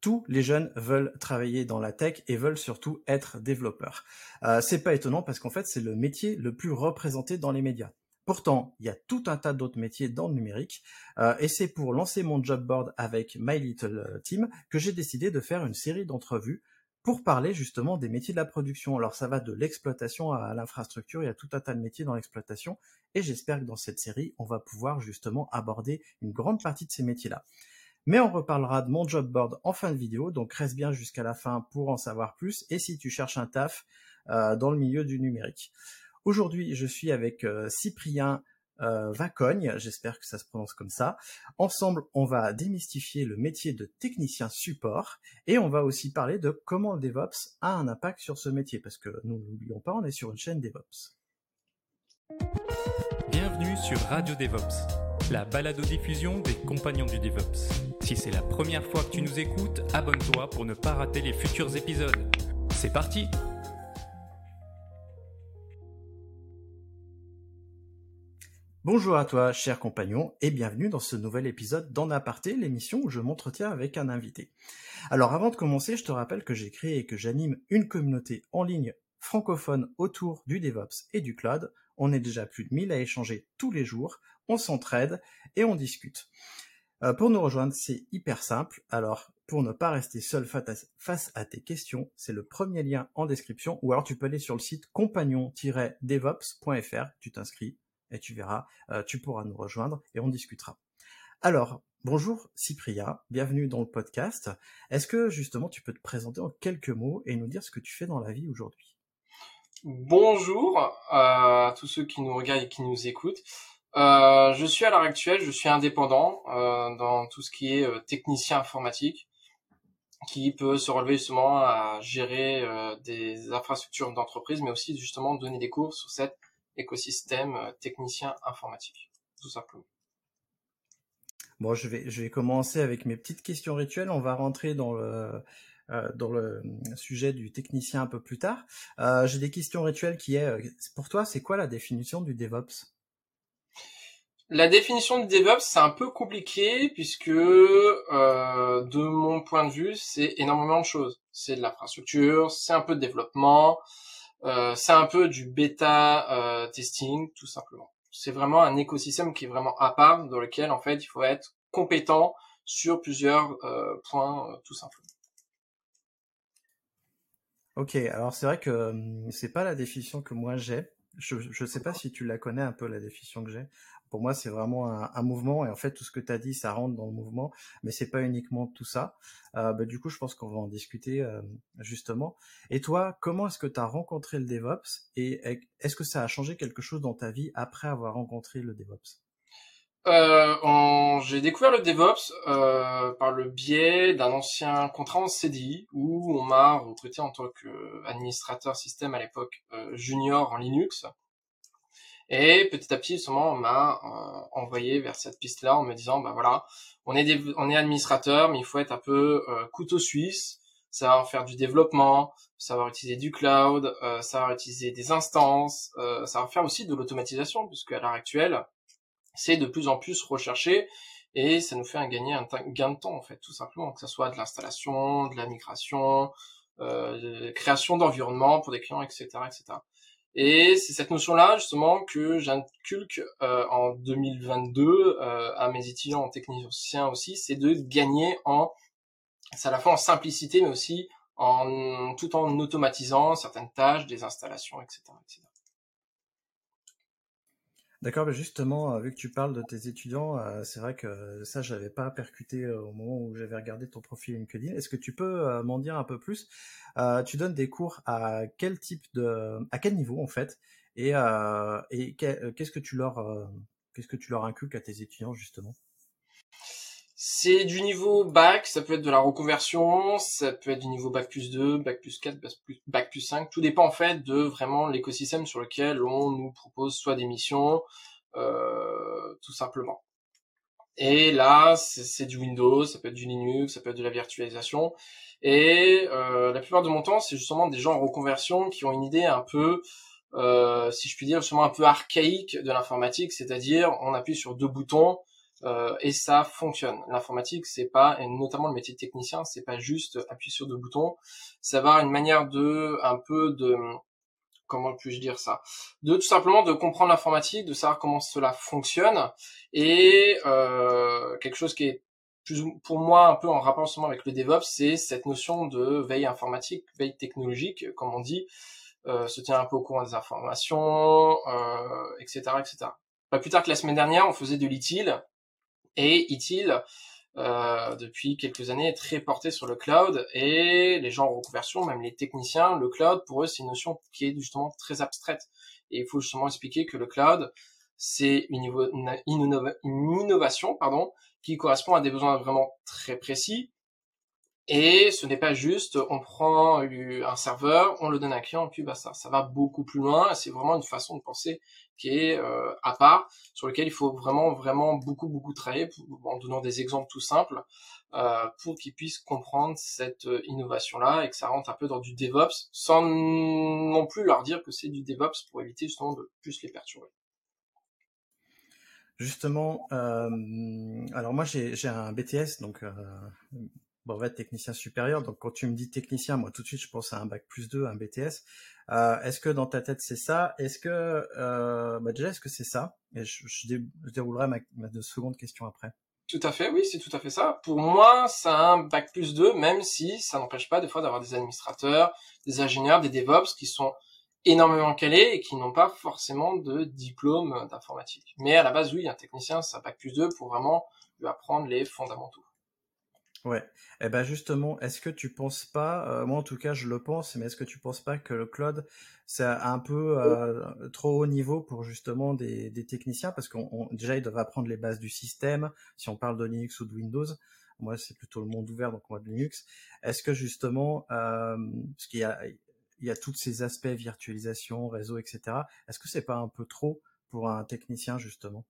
Tous les jeunes veulent travailler dans la tech et veulent surtout être développeurs. Euh, c'est pas étonnant parce qu'en fait, c'est le métier le plus représenté dans les médias. Pourtant, il y a tout un tas d'autres métiers dans le numérique, euh, et c'est pour lancer mon job board avec My Little Team que j'ai décidé de faire une série d'entrevues pour parler justement des métiers de la production. Alors ça va de l'exploitation à l'infrastructure, il y a tout un tas de métiers dans l'exploitation, et j'espère que dans cette série, on va pouvoir justement aborder une grande partie de ces métiers-là. Mais on reparlera de mon job board en fin de vidéo, donc reste bien jusqu'à la fin pour en savoir plus, et si tu cherches un taf euh, dans le milieu du numérique. Aujourd'hui, je suis avec euh, Cyprien euh, Vacogne, j'espère que ça se prononce comme ça. Ensemble, on va démystifier le métier de technicien support et on va aussi parler de comment le DevOps a un impact sur ce métier, parce que nous n'oublions pas, on est sur une chaîne DevOps. Bienvenue sur Radio DevOps, la balado-diffusion des compagnons du DevOps. Si c'est la première fois que tu nous écoutes, abonne-toi pour ne pas rater les futurs épisodes. C'est parti Bonjour à toi, cher compagnon, et bienvenue dans ce nouvel épisode d'En Aparté, l'émission où je m'entretiens avec un invité. Alors avant de commencer, je te rappelle que j'ai créé et que j'anime une communauté en ligne francophone autour du DevOps et du cloud. On est déjà plus de 1000 à échanger tous les jours, on s'entraide et on discute. Euh, pour nous rejoindre, c'est hyper simple. Alors, pour ne pas rester seul face à tes questions, c'est le premier lien en description, ou alors tu peux aller sur le site compagnon-devops.fr, tu t'inscris, et tu verras, euh, tu pourras nous rejoindre et on discutera. Alors, bonjour Cyprien, bienvenue dans le podcast. Est-ce que justement tu peux te présenter en quelques mots et nous dire ce que tu fais dans la vie aujourd'hui? Bonjour à tous ceux qui nous regardent et qui nous écoutent. Euh, je suis à l'heure actuelle, je suis indépendant euh, dans tout ce qui est technicien informatique, qui peut se relever justement à gérer des infrastructures d'entreprise, mais aussi justement donner des cours sur cette écosystème euh, technicien informatique, tout simplement. Bon, je vais, je vais commencer avec mes petites questions rituelles. On va rentrer dans le, euh, dans le sujet du technicien un peu plus tard. Euh, J'ai des questions rituelles qui est, pour toi, c'est quoi la définition du DevOps? La définition du DevOps, c'est un peu compliqué puisque, euh, de mon point de vue, c'est énormément de choses. C'est de l'infrastructure, c'est un peu de développement, euh, c'est un peu du bêta euh, testing, tout simplement. C'est vraiment un écosystème qui est vraiment à part, dans lequel en fait il faut être compétent sur plusieurs euh, points, tout simplement. Ok, alors c'est vrai que hum, c'est pas la définition que moi j'ai. Je ne sais pas si tu la connais un peu la définition que j'ai. Pour moi, c'est vraiment un, mouvement et en fait, tout ce que tu as dit, ça rentre dans le mouvement, mais c'est pas uniquement tout ça. Euh, bah, du coup, je pense qu'on va en discuter euh, justement. Et toi, comment est-ce que tu as rencontré le DevOps et est-ce que ça a changé quelque chose dans ta vie après avoir rencontré le DevOps? Euh, J'ai découvert le DevOps euh, par le biais d'un ancien contrat en CDI où on m'a recruté en tant qu'administrateur système à l'époque junior en Linux. Et petit à petit, justement, on m'a euh, envoyé vers cette piste-là en me disant, bah voilà, on est, on est administrateur, mais il faut être un peu euh, couteau suisse, savoir faire du développement, savoir utiliser du cloud, euh, savoir utiliser des instances, euh, savoir faire aussi de l'automatisation, puisque à l'heure actuelle, c'est de plus en plus recherché et ça nous fait un gagner un gain de temps en fait, tout simplement, que ce soit de l'installation, de la migration, de création d'environnement pour des clients, etc., etc. Et c'est cette notion-là justement que j'inculque euh, en 2022 euh, à mes étudiants en technicien aussi, c'est de gagner en, c'est à la fois en simplicité mais aussi en tout en automatisant certaines tâches, des installations, etc., etc. D'accord, mais justement, euh, vu que tu parles de tes étudiants, euh, c'est vrai que ça, je n'avais pas percuté euh, au moment où j'avais regardé ton profil LinkedIn. Est-ce que tu peux m'en dire un peu plus? Tu donnes des cours à quel type de, à quel niveau en fait, et, et qu'est-ce que tu leur, qu'est-ce que tu leur inculques à tes étudiants justement? C'est du niveau bac, ça peut être de la reconversion, ça peut être du niveau bac plus 2, bac plus 4, bac plus, bac plus 5. Tout dépend en fait de vraiment l'écosystème sur lequel on nous propose soit des missions, euh, tout simplement. Et là, c'est du Windows, ça peut être du Linux, ça peut être de la virtualisation. Et euh, la plupart de mon temps, c'est justement des gens en reconversion qui ont une idée un peu, euh, si je puis dire, justement un peu archaïque de l'informatique, c'est-à-dire on appuie sur deux boutons euh, et ça fonctionne. L'informatique, c'est pas, et notamment le métier de technicien, c'est pas juste appuyer sur deux boutons. Ça avoir une manière de, un peu de, comment puis-je dire ça? De tout simplement de comprendre l'informatique, de savoir comment cela fonctionne, et euh, quelque chose qui est plus pour moi un peu en rapport justement avec le DevOps, c'est cette notion de veille informatique, veille technologique, comme on dit, euh, se tient un peu au courant des informations, etc., etc. Pas plus tard que la semaine dernière, on faisait de l'ITIL, et ITIL, euh, depuis quelques années, est très porté sur le cloud, et les gens en reconversion, même les techniciens, le cloud, pour eux, c'est une notion qui est justement très abstraite. Et il faut justement expliquer que le cloud, c'est une, une, innovation pardon, qui correspond à des besoins vraiment très précis. Et ce n'est pas juste, on prend un serveur, on le donne à un client, et puis bah ça, ça va beaucoup plus loin. C'est vraiment une façon de penser qui est euh, à part, sur lequel il faut vraiment, vraiment beaucoup, beaucoup travailler, en donnant des exemples tout simples, euh, pour qu'ils puissent comprendre cette euh, innovation-là et que ça rentre un peu dans du DevOps, sans non plus leur dire que c'est du DevOps pour éviter justement de plus les perturber. Justement, euh, alors moi j'ai un BTS, donc euh, brevet de technicien supérieur. Donc quand tu me dis technicien, moi tout de suite je pense à un bac plus 2, un BTS. Euh, est-ce que dans ta tête c'est ça? Est-ce que euh, bah déjà est-ce que c'est ça? Je, déroulerai ma, ma seconde question après. Tout à fait, oui, c'est tout à fait ça. Pour moi, c'est un bac plus 2, même si ça n'empêche pas des fois d'avoir des administrateurs, des ingénieurs, des DevOps qui sont énormément calés et qui n'ont pas forcément de diplôme d'informatique. Mais à la base, oui, un technicien, ça bac plus 2 pour vraiment lui apprendre les fondamentaux. Ouais. Et eh ben justement, est-ce que tu penses pas, euh, moi en tout cas je le pense, mais est-ce que tu penses pas que le cloud c'est un peu euh, trop haut niveau pour justement des, des techniciens? Parce qu'on déjà ils doivent apprendre les bases du système. Si on parle de Linux ou de Windows, moi c'est plutôt le monde ouvert donc moi de Linux. Est-ce que justement, euh, parce qu'il y a il y a tous ces aspects virtualisation, réseau, etc. Est-ce que c'est pas un peu trop pour un technicien justement?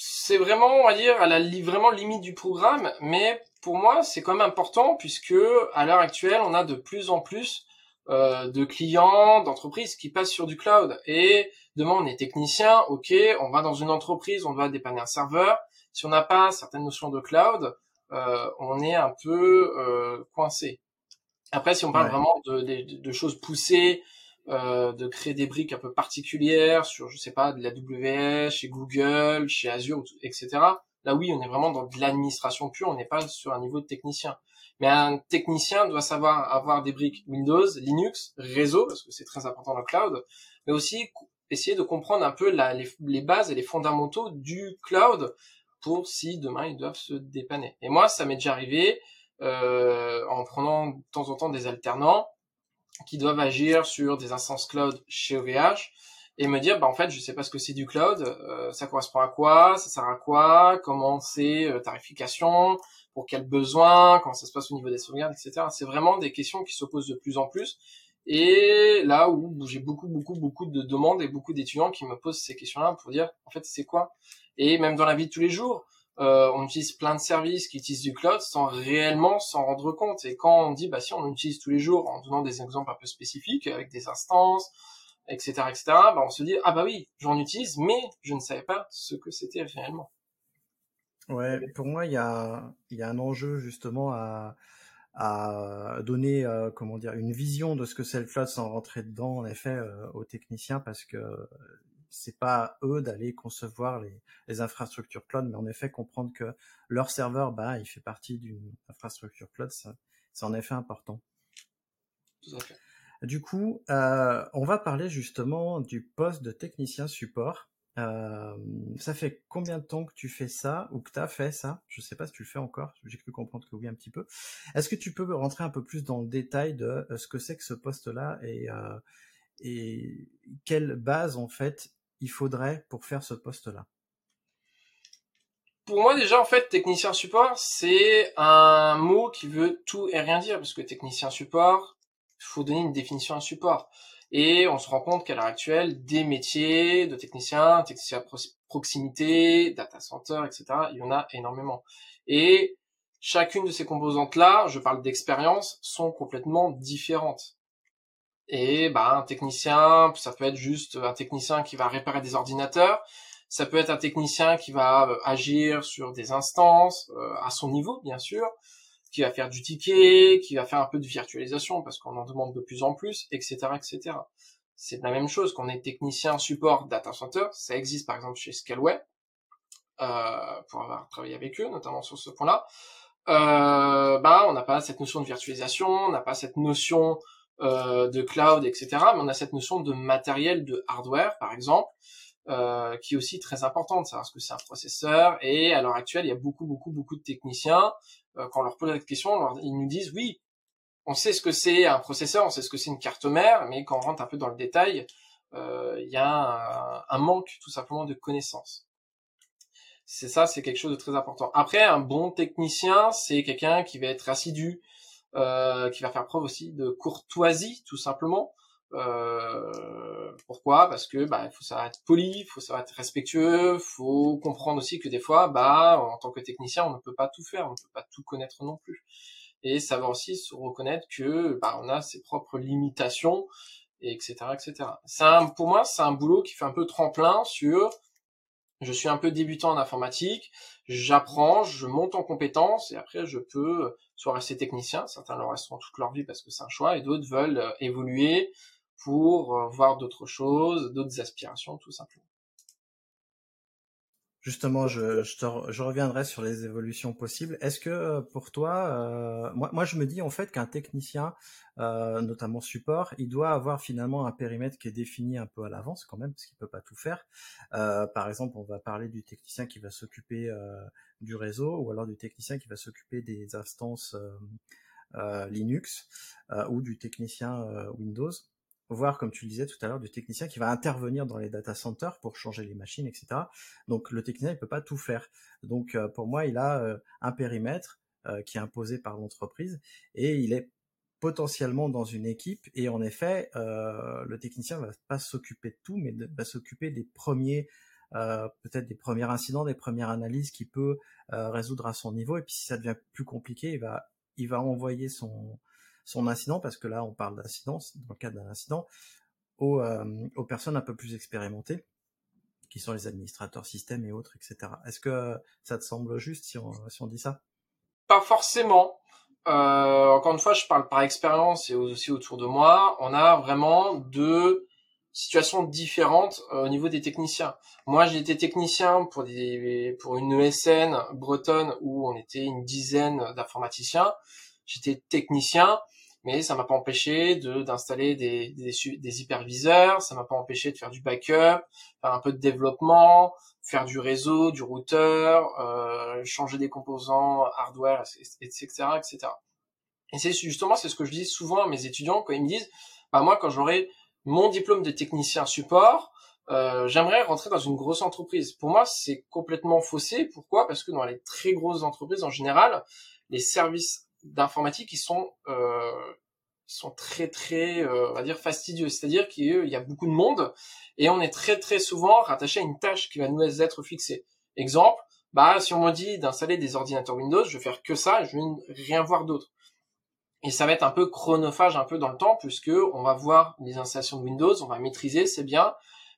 C'est vraiment, on va dire, à la vraiment limite du programme, mais pour moi, c'est quand même important puisque à l'heure actuelle, on a de plus en plus euh, de clients, d'entreprises qui passent sur du cloud. Et demain, on est technicien, ok, on va dans une entreprise, on doit dépanner un serveur. Si on n'a pas certaines notions de cloud, euh, on est un peu euh, coincé. Après, si on parle vraiment de, de, choses poussées, euh, de créer des briques un peu particulières sur, je sais pas, de la WS, chez Google, chez Azure, etc. Là, oui, on est vraiment dans de l'administration pure, on n'est pas sur un niveau de technicien. Mais un technicien doit savoir avoir des briques Windows, Linux, réseau, parce que c'est très important dans le cloud, mais aussi essayer de comprendre un peu les, les, bases et les fondamentaux du cloud pour si demain ils doivent se dépanner. Et moi, ça m'est déjà arrivé euh, en prenant de temps en temps des alternants qui doivent agir sur des instances cloud chez OVH et me dire bah en fait je sais pas ce que c'est du cloud euh, ça correspond à quoi ça sert à quoi comment c'est euh, tarification pour quels besoins comment ça se passe au niveau des sauvegardes etc c'est vraiment des questions qui se posent de plus en plus. Et là où j'ai beaucoup beaucoup beaucoup de demandes et beaucoup d'étudiants qui me posent ces questions là pour dire en fait c'est quoi? Et même dans la vie de tous les jours euh, on utilise plein de services qui utilisent du cloud sans réellement s'en rendre compte. Et quand on dit, bah si on l'utilise tous les jours en donnant des exemples un peu spécifiques avec des instances, etc., etc., bah on se dit, ah bah oui, j'en utilise, mais je ne savais pas ce que c'était réellement. Ouais, pour moi, il y a, y a un enjeu justement à, à donner, euh, comment dire, une vision de ce que c'est le cloud sans rentrer dedans, en effet, euh, aux techniciens, parce que c'est pas eux d'aller concevoir les, les, infrastructures cloud, mais en effet comprendre que leur serveur, bah, il fait partie d'une infrastructure cloud, c'est en effet important. Du coup, euh, on va parler justement du poste de technicien support. Euh, ça fait combien de temps que tu fais ça ou que tu as fait ça? Je sais pas si tu le fais encore. J'ai cru comprendre que oui un petit peu. Est-ce que tu peux rentrer un peu plus dans le détail de euh, ce que c'est que ce poste-là et, euh, et quelle base en fait il faudrait pour faire ce poste-là? Pour moi déjà en fait technicien support c'est un mot qui veut tout et rien dire parce que technicien support il faut donner une définition à support et on se rend compte qu'à l'heure actuelle des métiers de technicien, technicien proximité, data center, etc. Il y en a énormément et chacune de ces composantes là, je parle d'expérience, sont complètement différentes. Et bah un technicien, ça peut être juste un technicien qui va réparer des ordinateurs, ça peut être un technicien qui va euh, agir sur des instances euh, à son niveau, bien sûr, qui va faire du ticket, qui va faire un peu de virtualisation parce qu'on en demande de plus en plus, etc., etc. C'est la même chose qu'on est technicien support data center. Ça existe par exemple chez Scaleway euh, pour avoir travaillé avec eux, notamment sur ce point-là. Euh, bah, on n'a pas cette notion de virtualisation, on n'a pas cette notion euh, de cloud, etc. Mais on a cette notion de matériel, de hardware, par exemple, euh, qui est aussi très importante, savoir ce que c'est un processeur. Et à l'heure actuelle, il y a beaucoup, beaucoup, beaucoup de techniciens, euh, quand on leur pose cette question, ils nous disent oui, on sait ce que c'est un processeur, on sait ce que c'est une carte mère, mais quand on rentre un peu dans le détail, euh, il y a un, manque tout simplement de connaissances. C'est ça, c'est quelque chose de très important. Après, un bon technicien, c'est quelqu'un qui va être assidu, euh, qui va faire preuve aussi de courtoisie, tout simplement. Euh, pourquoi? Parce que bah faut savoir être poli, il faut savoir être respectueux, faut comprendre aussi que des fois, bah en tant que technicien, on ne peut pas tout faire, on ne peut pas tout connaître non plus, et savoir aussi se reconnaître que bah on a ses propres limitations, et etc. etc. C'est pour moi, c'est un boulot qui fait un peu tremplin sur je suis un peu débutant en informatique, j'apprends, je monte en compétences et après je peux soit rester technicien, certains le resteront toute leur vie parce que c'est un choix et d'autres veulent euh, évoluer, pour euh, voir d'autres choses, d'autres aspirations, tout simplement. Justement, je, je, je, reviendrai sur les évolutions possibles. Est-ce que euh, pour toi, euh, moi, moi, je me dis en fait qu'un technicien, euh, notamment support, il doit avoir finalement un périmètre qui est défini un peu à l'avance quand même, parce qu'il peut pas tout faire. Par exemple, on va parler du technicien qui va s'occuper du réseau, ou alors du technicien qui va s'occuper des instances Linux, ou du technicien Windows voir, comme tu le disais tout à l'heure, du technicien qui va intervenir dans les data centers pour changer les machines, etc. Donc le technicien, il peut pas tout faire. Donc euh, pour moi, il a euh, un périmètre euh, qui est imposé par l'entreprise et il est potentiellement dans une équipe et en effet, le technicien va pas s'occuper de tout, mais va s'occuper des premiers peut-être des premiers incidents, des premières analyses qu'il peut résoudre à son niveau. Et puis si ça devient plus compliqué, il va, il va envoyer son, son incident, parce que là on parle d'incident, dans le cadre d'un incident, aux, euh, aux, personnes un peu plus expérimentées, qui sont les administrateurs système et autres, etc. Est-ce que ça te semble juste si on, si on dit ça? Pas forcément. Euh, encore une fois, je parle par expérience et aussi autour de moi. On a vraiment deux situations différentes euh, au niveau des techniciens. Moi, j'ai été technicien pour des pour une ESN bretonne où on était une dizaine d'informaticiens. J'étais technicien mais ça m'a pas empêché de d'installer des, des, des, hyperviseurs, ça m'a pas empêché de faire du backup, faire un peu de développement, faire du réseau, du routeur, euh, changer des composants hardware, etc., etc. Et c'est justement c'est ce que je dis souvent à mes étudiants quand ils me disent, bah moi quand j'aurai mon diplôme de technicien support, euh, j'aimerais rentrer dans une grosse entreprise. Pour moi, c'est complètement faussé. Pourquoi? Parce que dans les très grosses entreprises, en général, les services d'informatique qui sont euh, sont très très euh, on va dire fastidieux c'est-à-dire qu'il y a beaucoup de monde et on est très très souvent rattaché à une tâche qui va nous être fixée. Exemple bah si on me dit d'installer des ordinateurs Windows je vais faire que ça je vais rien voir d'autre. Et ça va être un peu chronophage un peu dans le temps puisque on va voir les installations de Windows on va maîtriser c'est bien.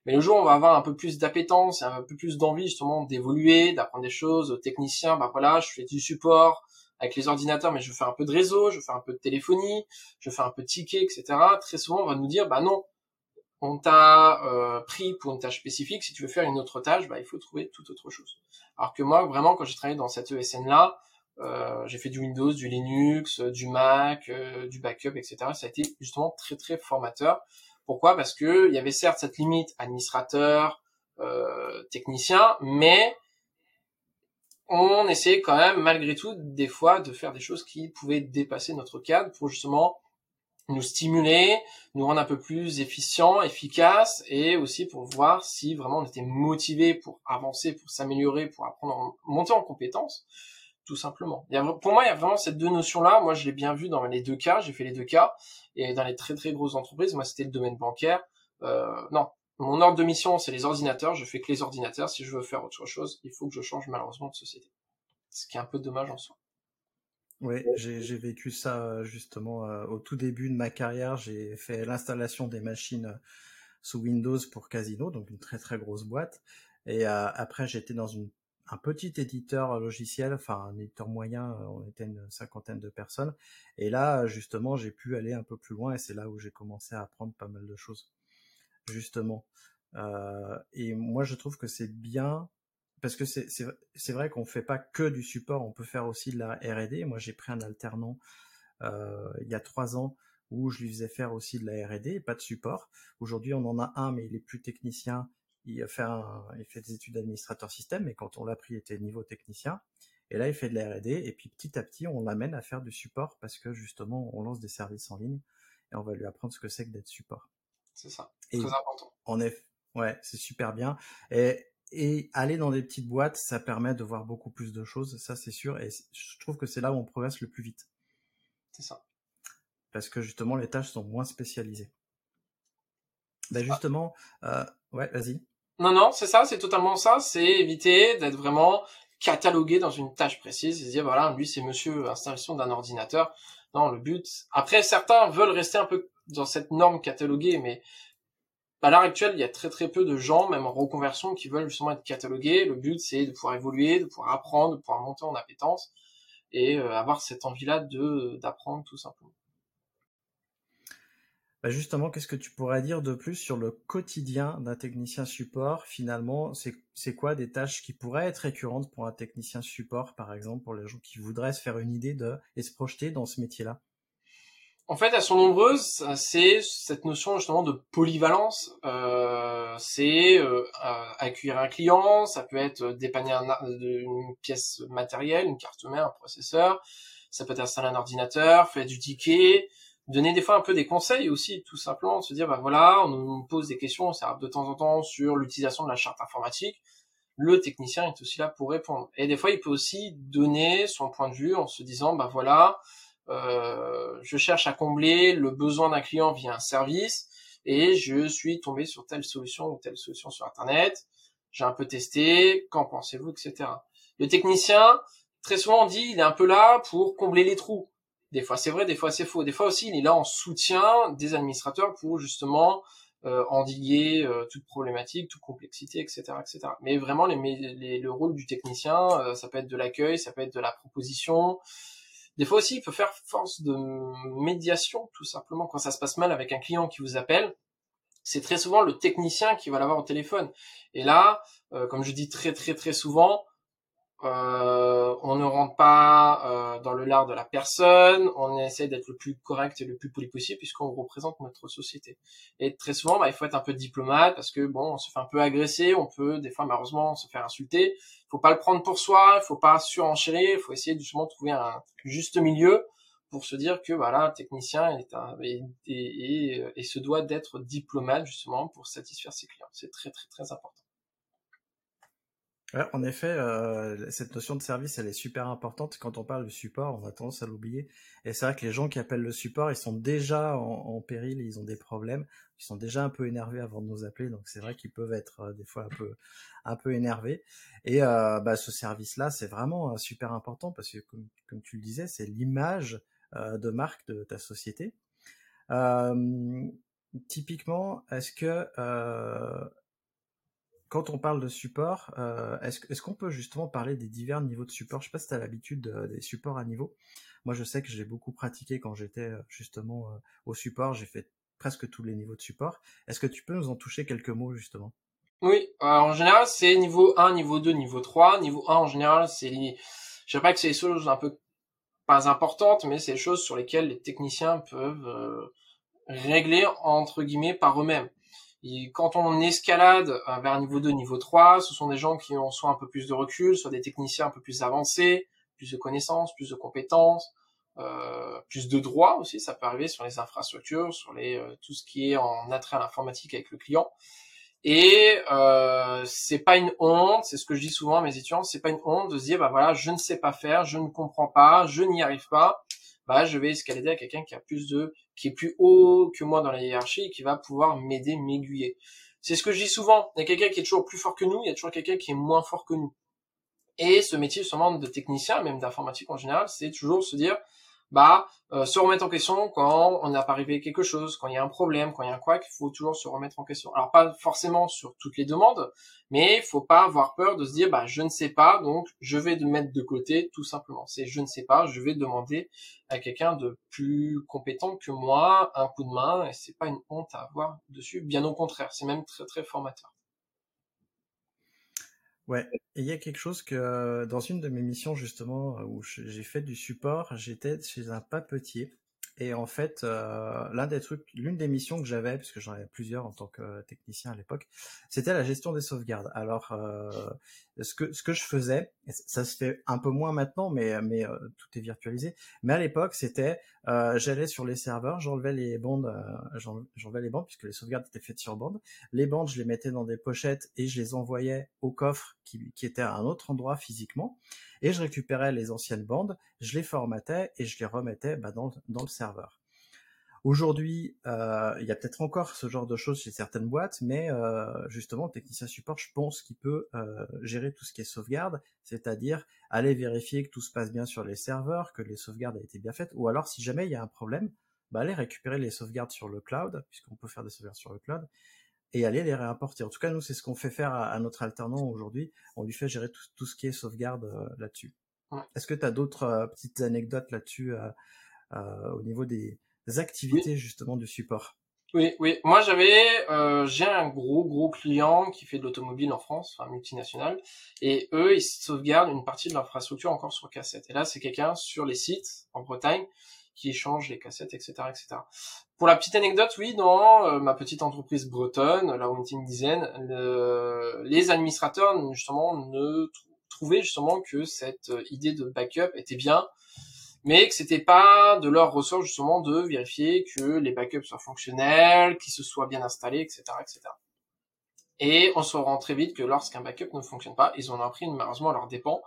Mais le jour où on va avoir un peu plus d'appétence un peu plus d'envie justement d'évoluer d'apprendre des choses aux techniciens bah voilà je fais du support avec les ordinateurs, mais je fais un peu de réseau, je fais un peu de téléphonie, je fais un peu de ticket, etc. Très souvent, on va nous dire, bah non, on t'a euh, pris pour une tâche spécifique. Si tu veux faire une autre tâche, bah il faut trouver toute autre chose. Alors que moi, vraiment, quand j'ai travaillé dans cette ESN là, euh, j'ai fait du Windows, du Linux, euh, du Mac, du backup, etc. Ça a été justement très très formateur. Pourquoi? Parce que il y avait certes cette limite administrateur, technicien, mais on essayait quand même, malgré tout, des fois, de faire des choses qui pouvaient dépasser notre cadre pour justement nous stimuler, nous rendre un peu plus efficients, efficaces, et aussi pour voir si vraiment on était motivé pour avancer, pour s'améliorer, pour apprendre, monter en compétences, tout simplement. Pour moi, il y a vraiment ces deux notions-là. Moi, je l'ai bien vu dans les deux cas. J'ai fait les deux cas, et dans les très très grosses entreprises, moi, c'était le domaine bancaire. Euh, non, mon ordre de mission, c'est les ordinateurs. Je fais que les ordinateurs. Si je veux faire autre chose, il faut que je change malheureusement de société. Ce qui est un peu dommage en soi. Oui, j'ai vécu ça euh, justement euh, au tout début de ma carrière. J'ai fait l'installation des machines euh, sous Windows pour Casino, donc une très très grosse boîte. Et après, j'étais dans une, un petit éditeur logiciel, enfin un éditeur moyen, on était une cinquantaine de personnes. Et là, justement, j'ai pu aller un peu plus loin et c'est là où j'ai commencé à apprendre pas mal de choses, justement. et moi, je trouve que c'est bien parce que c'est vrai qu'on fait pas que du support, on peut faire aussi de la R&D. Moi, j'ai pris un alternant euh, il y a trois ans où je lui faisais faire aussi de la R&D, pas de support. Aujourd'hui, on en a un, mais il est plus technicien. Il fait, il fait des études d'administrateur système, mais quand on l'a pris, il était niveau technicien. Et là, il fait de la R&D, et puis petit à petit, on l'amène à faire du support parce que justement, on lance des services en ligne et on va lui apprendre ce que c'est que d'être support. C'est ça, très important. En effet, ouais, c'est super bien. Et et aller dans des petites boîtes, ça permet de voir beaucoup plus de choses, ça c'est sûr. Et je trouve que c'est là où on progresse le plus vite. C'est ça. Parce que justement, les tâches sont moins spécialisées. Ben justement, euh, ouais, vas-y. Non, non, c'est ça, c'est totalement ça. C'est éviter d'être vraiment catalogué dans une tâche précise et se dire voilà, lui c'est monsieur installation d'un ordinateur. Non, le but. Après, certains veulent rester un peu dans cette norme cataloguée, mais à l'heure actuelle, il y a très très peu de gens, même en reconversion, qui veulent justement être catalogués. Le but, c'est de pouvoir évoluer, de pouvoir apprendre, de pouvoir monter en appétence et euh, avoir cette envie-là de d'apprendre tout simplement. Bah justement, qu'est-ce que tu pourrais dire de plus sur le quotidien d'un technicien support? Finalement, c'est quoi des tâches qui pourraient être récurrentes pour un technicien support, par exemple, pour les gens qui voudraient se faire une idée de et se projeter dans ce métier-là? En fait, elles sont nombreuses. C'est cette notion justement de polyvalence. Euh, c'est euh, accueillir un client, ça peut être dépanner une pièce matérielle, une carte mère, un processeur. Ça peut être installer un ordinateur, faire du ticket, donner des fois un peu des conseils aussi, tout simplement, se dire bah voilà, on nous pose des questions, ça arrive de temps en temps sur l'utilisation de la charte informatique. Le technicien est aussi là pour répondre. Et des fois, il peut aussi donner son point de vue en se disant bah voilà euh, je cherche à combler le besoin d'un client via un service et je suis tombé sur telle solution ou telle solution sur Internet. J'ai un peu testé, qu'en pensez-vous, etc. Le technicien, très souvent on dit, il est un peu là pour combler les trous. Des fois c'est vrai, des fois c'est faux. Des fois aussi, il est là en soutien des administrateurs pour justement euh, endiguer euh, toute problématique, toute complexité, etc., etc. Mais vraiment, le rôle du technicien, euh, ça peut être de l'accueil, ça peut être de la proposition, des fois aussi, il peut faire force de médiation, tout simplement. Quand ça se passe mal avec un client qui vous appelle, c'est très souvent le technicien qui va l'avoir au téléphone. Et là, euh, comme je dis très très très souvent, euh, on ne rentre pas euh, dans le lard de la personne, on essaie d'être le plus correct et le plus poli possible puisqu'on représente notre société. Et très souvent, bah, il faut être un peu diplomate parce que bon, on se fait un peu agresser, on peut des fois malheureusement se faire insulter. Faut pas le prendre pour soi, faut pas surenchérir, il faut essayer justement de trouver un juste milieu pour se dire que voilà, un technicien est un, et, et, et se doit d'être diplomate justement pour satisfaire ses clients. C'est très très très important en effet, euh, cette notion de service, elle est super importante. Quand on parle de support, on a tendance à l'oublier. Et c'est vrai que les gens qui appellent le support, ils sont déjà en, péril, ils ont des problèmes, ils sont déjà un peu énervés avant de nous appeler. Donc c'est vrai qu'ils peuvent être euh, des fois un peu, un peu énervés. Et euh, bah, ce service-là, c'est vraiment super important parce que, comme, tu le disais, c'est l'image de marque de ta société. typiquement, est-ce que quand on parle de support, euh, est-ce, qu'on peut justement parler des divers niveaux de support? Je sais pas si tu as l'habitude des supports à niveau. Moi, je sais que j'ai beaucoup pratiqué quand j'étais euh, justement euh, au support. J'ai fait presque tous les niveaux de support. Est-ce que tu peux nous en toucher quelques mots justement? Oui, en général, c'est niveau 1, niveau 2, niveau 3. Niveau 1, en général, c'est... Je sais pas que c'est des choses un peu pas importantes, mais c'est des choses sur lesquelles les techniciens peuvent régler entre guillemets par eux-mêmes. Et quand on escalade euh, vers niveau 2, niveau 3, ce sont des gens qui ont soit un peu plus de recul, soit des techniciens un peu plus avancés, plus de connaissances, plus de compétences. euh, plus de droits aussi, ça peut arriver sur les infrastructures, sur les euh, tout ce qui est en attrait à l'informatique avec le client. Et euh, c'est pas une honte, c'est ce que je dis souvent à mes étudiants, c'est pas une honte de se dire bah voilà, je ne sais pas faire, je ne comprends pas, je n'y arrive pas. Bah je vais escalader à quelqu'un qui a plus de qui est plus haut que moi dans la hiérarchie et qui va pouvoir m'aider, m'aiguiller. C'est ce que je dis souvent, il y a quelqu'un qui est toujours plus fort que nous, il y a toujours quelqu'un qui est moins fort que nous. Et ce métier justement de technicien, même d'informatique en général, c'est toujours se dire bah euh, se remettre en question quand on n'a pas arrivé quelque chose, quand il y a un problème, quand il y a un quoi, il faut toujours se remettre en question. Alors pas forcément sur toutes les demandes, mais il faut pas avoir peur de se dire bah je ne sais pas, donc je vais de mettre de côté tout simplement. C'est je ne sais pas, je vais demander à quelqu'un de plus compétent que moi un coup de main et c'est pas une honte à avoir dessus, bien au contraire, c'est même très très formateur. Ouais, il y a quelque chose que dans une de mes missions justement où j'ai fait du support, j'étais chez un papetier et en fait, euh, l'un des trucs, l'une des missions que j'avais, puisque j'en avais plusieurs en tant que technicien à l'époque, c'était la gestion des sauvegardes. Alors, euh, ce que ce que je faisais, ça se fait un peu moins maintenant, mais mais euh, tout est virtualisé. Mais à l'époque, c'était, euh, j'allais sur les serveurs, j'enlevais les bandes, euh, j'enlevais les bandes puisque les sauvegardes étaient faites sur bande. Les bandes, je les mettais dans des pochettes et je les envoyais au coffre qui qui était à un autre endroit physiquement et je récupérais les anciennes bandes, je les formatais et je les remettais bah, dans, dans, le serveur. Aujourd'hui, euh, il y a peut-être encore ce genre de choses chez certaines boîtes, mais euh, justement, le technicien support, je pense qu'il peut euh, gérer tout ce qui est sauvegarde, c'est-à-dire aller vérifier que tout se passe bien sur les serveurs, que les sauvegardes aient été bien faites, ou alors si jamais il y a un problème, bah, aller récupérer les sauvegardes sur le cloud, puisqu'on peut faire des sauvegardes sur le cloud, et aller les réimporter. En tout cas, nous, c'est ce qu'on fait faire à, notre alternant aujourd'hui. On lui fait gérer tout, ce qui est sauvegarde là-dessus. Est-ce que tu as d'autres petites anecdotes là-dessus au niveau des, activités justement du support oui, oui. Moi, j'avais, j'ai un gros, gros client qui fait de l'automobile en France, enfin multinational, et eux, ils sauvegardent une partie de l'infrastructure encore sur cassette. Et là, c'est quelqu'un sur les sites en Bretagne qui échange les cassettes, etc., etc. Pour la petite anecdote, oui, dans euh, ma petite entreprise bretonne, là où on était une dizaine, les administrateurs justement ne trouvaient justement que cette euh, idée de backup était bien, mais que c'était pas de leur ressort justement de vérifier que les backups soient fonctionnels, qu'ils se soient bien installés, etc., etc. Et on se rend très vite que lorsqu'un backup ne fonctionne pas, ils ont appris malheureusement à leur dépens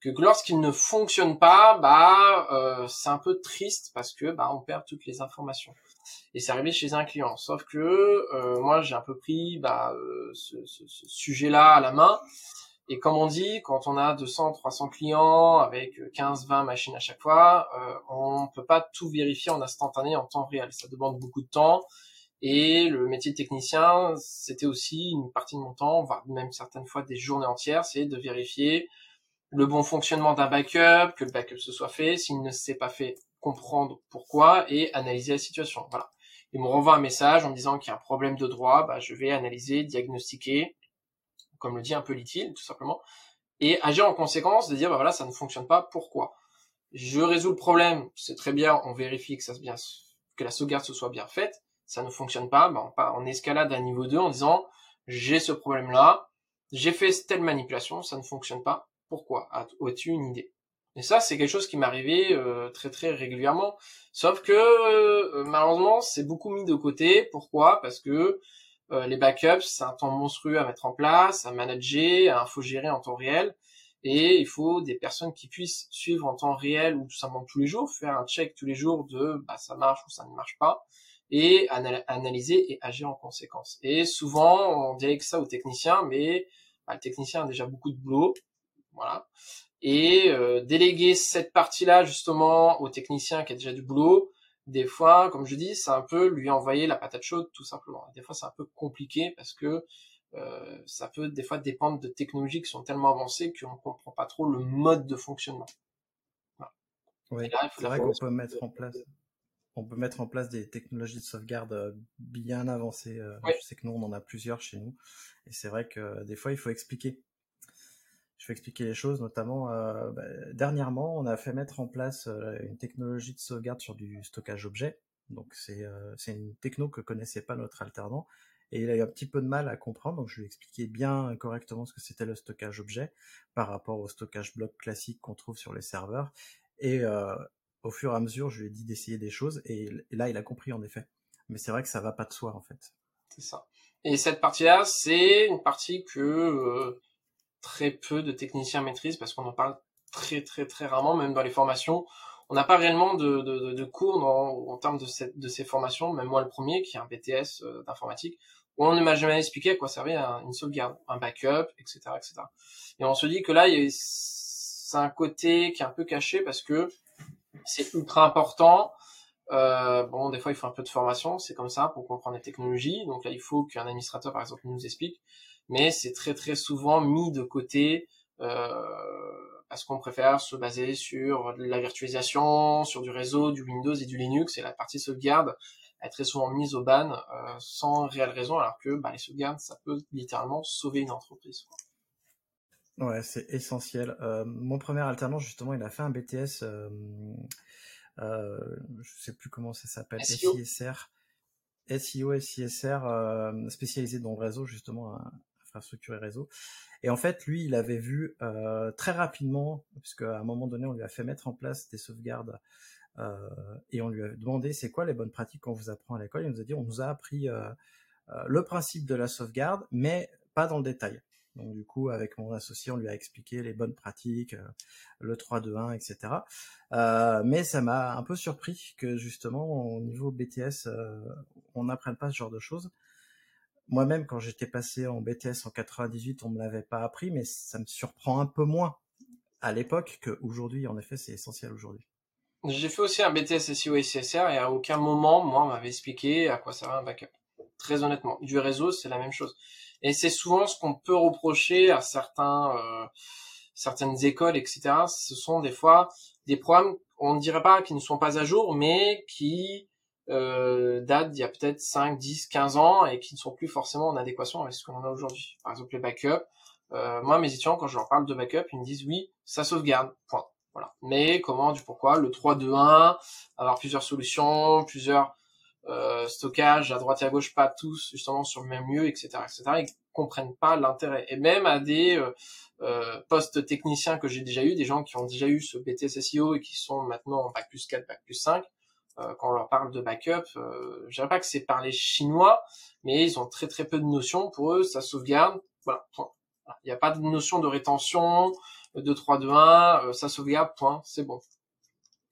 que lorsqu'il ne fonctionne pas, bah euh, c'est un peu triste parce que bah on perd toutes les informations. Et c'est arrivé chez un client. Sauf que euh, moi j'ai un peu pris bah, euh, ce, ce, ce sujet-là à la main. Et comme on dit, quand on a 200, 300 clients avec 15, 20 machines à chaque fois, euh, on peut pas tout vérifier en instantané, en temps réel. Ça demande beaucoup de temps. Et le métier de technicien, c'était aussi une partie de mon temps, voire même certaines fois des journées entières, c'est de vérifier le bon fonctionnement d'un backup, que le backup se soit fait, s'il ne s'est pas fait, comprendre pourquoi et analyser la situation. Voilà. Il me renvoie un message en me disant qu'il y a un problème de droit, bah, je vais analyser, diagnostiquer, comme le dit un peu l'ITIL, tout simplement, et agir en conséquence de dire, bah voilà, ça ne fonctionne pas, pourquoi? Je résous le problème, c'est très bien, on vérifie que ça se bien, que la sauvegarde se soit bien faite, ça ne fonctionne pas, bah, on, on escalade à niveau 2 en disant, j'ai ce problème-là, j'ai fait telle manipulation, ça ne fonctionne pas, pourquoi? As-tu une idée? Et ça, c'est quelque chose qui m'arrivait euh, très très régulièrement. Sauf que euh, malheureusement, c'est beaucoup mis de côté. Pourquoi? Parce que euh, les backups, c'est un temps monstrueux à mettre en place, à manager, à infogérer en temps réel. Et il faut des personnes qui puissent suivre en temps réel ou tout simplement tous les jours, faire un check tous les jours de bah, ça marche ou ça ne marche pas, et analyser et agir en conséquence. Et souvent, on que ça aux techniciens, mais bah, le technicien a déjà beaucoup de boulot, voilà. Et euh, déléguer cette partie-là justement au technicien qui a déjà du boulot, des fois, comme je dis, c'est un peu lui envoyer la patate chaude tout simplement. Des fois, c'est un peu compliqué parce que euh, ça peut des fois dépendre de technologies qui sont tellement avancées qu'on ne comprend pas trop le mode de fonctionnement. Voilà. Oui, c'est vrai qu'on peut mettre en place. On peut mettre en place des technologies de sauvegarde euh, bien avancées. Je sais que nous, on en a plusieurs chez nous. Et c'est vrai que des fois, il faut expliquer je vais expliquer les choses, notamment euh, bah, dernièrement, on a fait mettre en place euh, une technologie de sauvegarde sur du stockage objet. Donc c'est euh, une techno que connaissait pas notre alternant et il a eu un petit peu de mal à comprendre. Donc je lui ai expliqué bien correctement ce que c'était le stockage objet par rapport au stockage bloc classique qu'on trouve sur les serveurs. Et au fur et à mesure, je lui ai dit d'essayer des choses et, là, il a compris en effet. Mais c'est vrai que ça va pas de soi en fait. C'est ça. Et cette partie-là, c'est une partie que très peu de techniciens maîtrisent parce qu'on en parle très très très rarement, même dans les formations. On n'a pas réellement de, de, de cours en termes de, cette, de ces formations, même moi le premier, qui est un BTS euh, d'informatique, où on ne m'a jamais expliqué à quoi servait une sauvegarde, un backup, etc., etc. Et on se dit que là, c'est un côté qui est un peu caché parce que c'est ultra important. Euh, bon, des fois, il faut un peu de formation, c'est comme ça pour comprendre les technologies. Donc là, il faut qu'un administrateur, par exemple, nous explique. Mais c'est très très souvent mis de côté euh, parce qu'on préfère se baser sur la virtualisation, sur du réseau, du Windows et du Linux. Et la partie sauvegarde est très souvent mise au ban euh, sans réelle raison, alors que bah, les sauvegardes, ça peut littéralement sauver une entreprise. Ouais, c'est essentiel. Euh, mon premier alternant, justement, il a fait un BTS, euh, je sais plus comment ça s'appelle, SISR, SIO, SISR, spécialisé dans le réseau, justement, infrastructure et réseau. Et en fait, lui, il avait vu euh, très rapidement, puisque à un moment donné, on lui a fait mettre en place des sauvegardes euh, et on lui a demandé c'est quoi les bonnes pratiques qu'on vous apprend à l'école? Il nous a dit on nous a appris le principe de la sauvegarde, mais pas dans le détail. Donc du coup, avec mon associé, on lui a expliqué les bonnes pratiques, euh, le 3-2-1, etc. Euh, mais ça m'a un peu surpris que justement, au niveau BTS, euh, on n'apprenne pas ce genre de choses. Moi-même, quand j'étais passé en BTS en 98, on me l'avait pas appris, mais ça me surprend un peu moins à l'époque qu'aujourd'hui. En effet, c'est essentiel aujourd'hui. J'ai fait aussi un BTS SEO et CSR et à aucun moment, moi, on m'avait expliqué à quoi servait un backup. Très honnêtement, du réseau, c'est la même chose. Et c'est souvent ce qu'on peut reprocher à certains, euh, certaines écoles, etc. Ce sont des fois des programmes, on ne dirait pas qui ne sont pas à jour, mais qui euh, datent d'il y a peut-être 5, 10, 15 ans et qui ne sont plus forcément en adéquation avec ce qu'on a aujourd'hui. Par exemple, les backups. Euh, moi, mes étudiants, quand je leur parle de backup, ils me disent oui, ça sauvegarde. Point. Voilà. Mais comment, du pourquoi, le 3, 2, 1, avoir plusieurs solutions, plusieurs euh, stockage à droite et à gauche, pas tous justement sur le même lieu, etc., etc. Ils comprennent pas l'intérêt. Et même à des euh, euh, postes techniciens que j'ai déjà eu, des gens qui ont déjà eu ce BTS SEO et qui sont maintenant en bac plus 4, bac plus 5, euh, quand on leur parle de backup, euh, je dirais pas que c'est par les chinois, mais ils ont très très peu de notions. Pour eux, ça sauvegarde. Voilà. Il n'y a pas de notion de rétention, de 3, 2, 1, ça sauvegarde, point, c'est bon.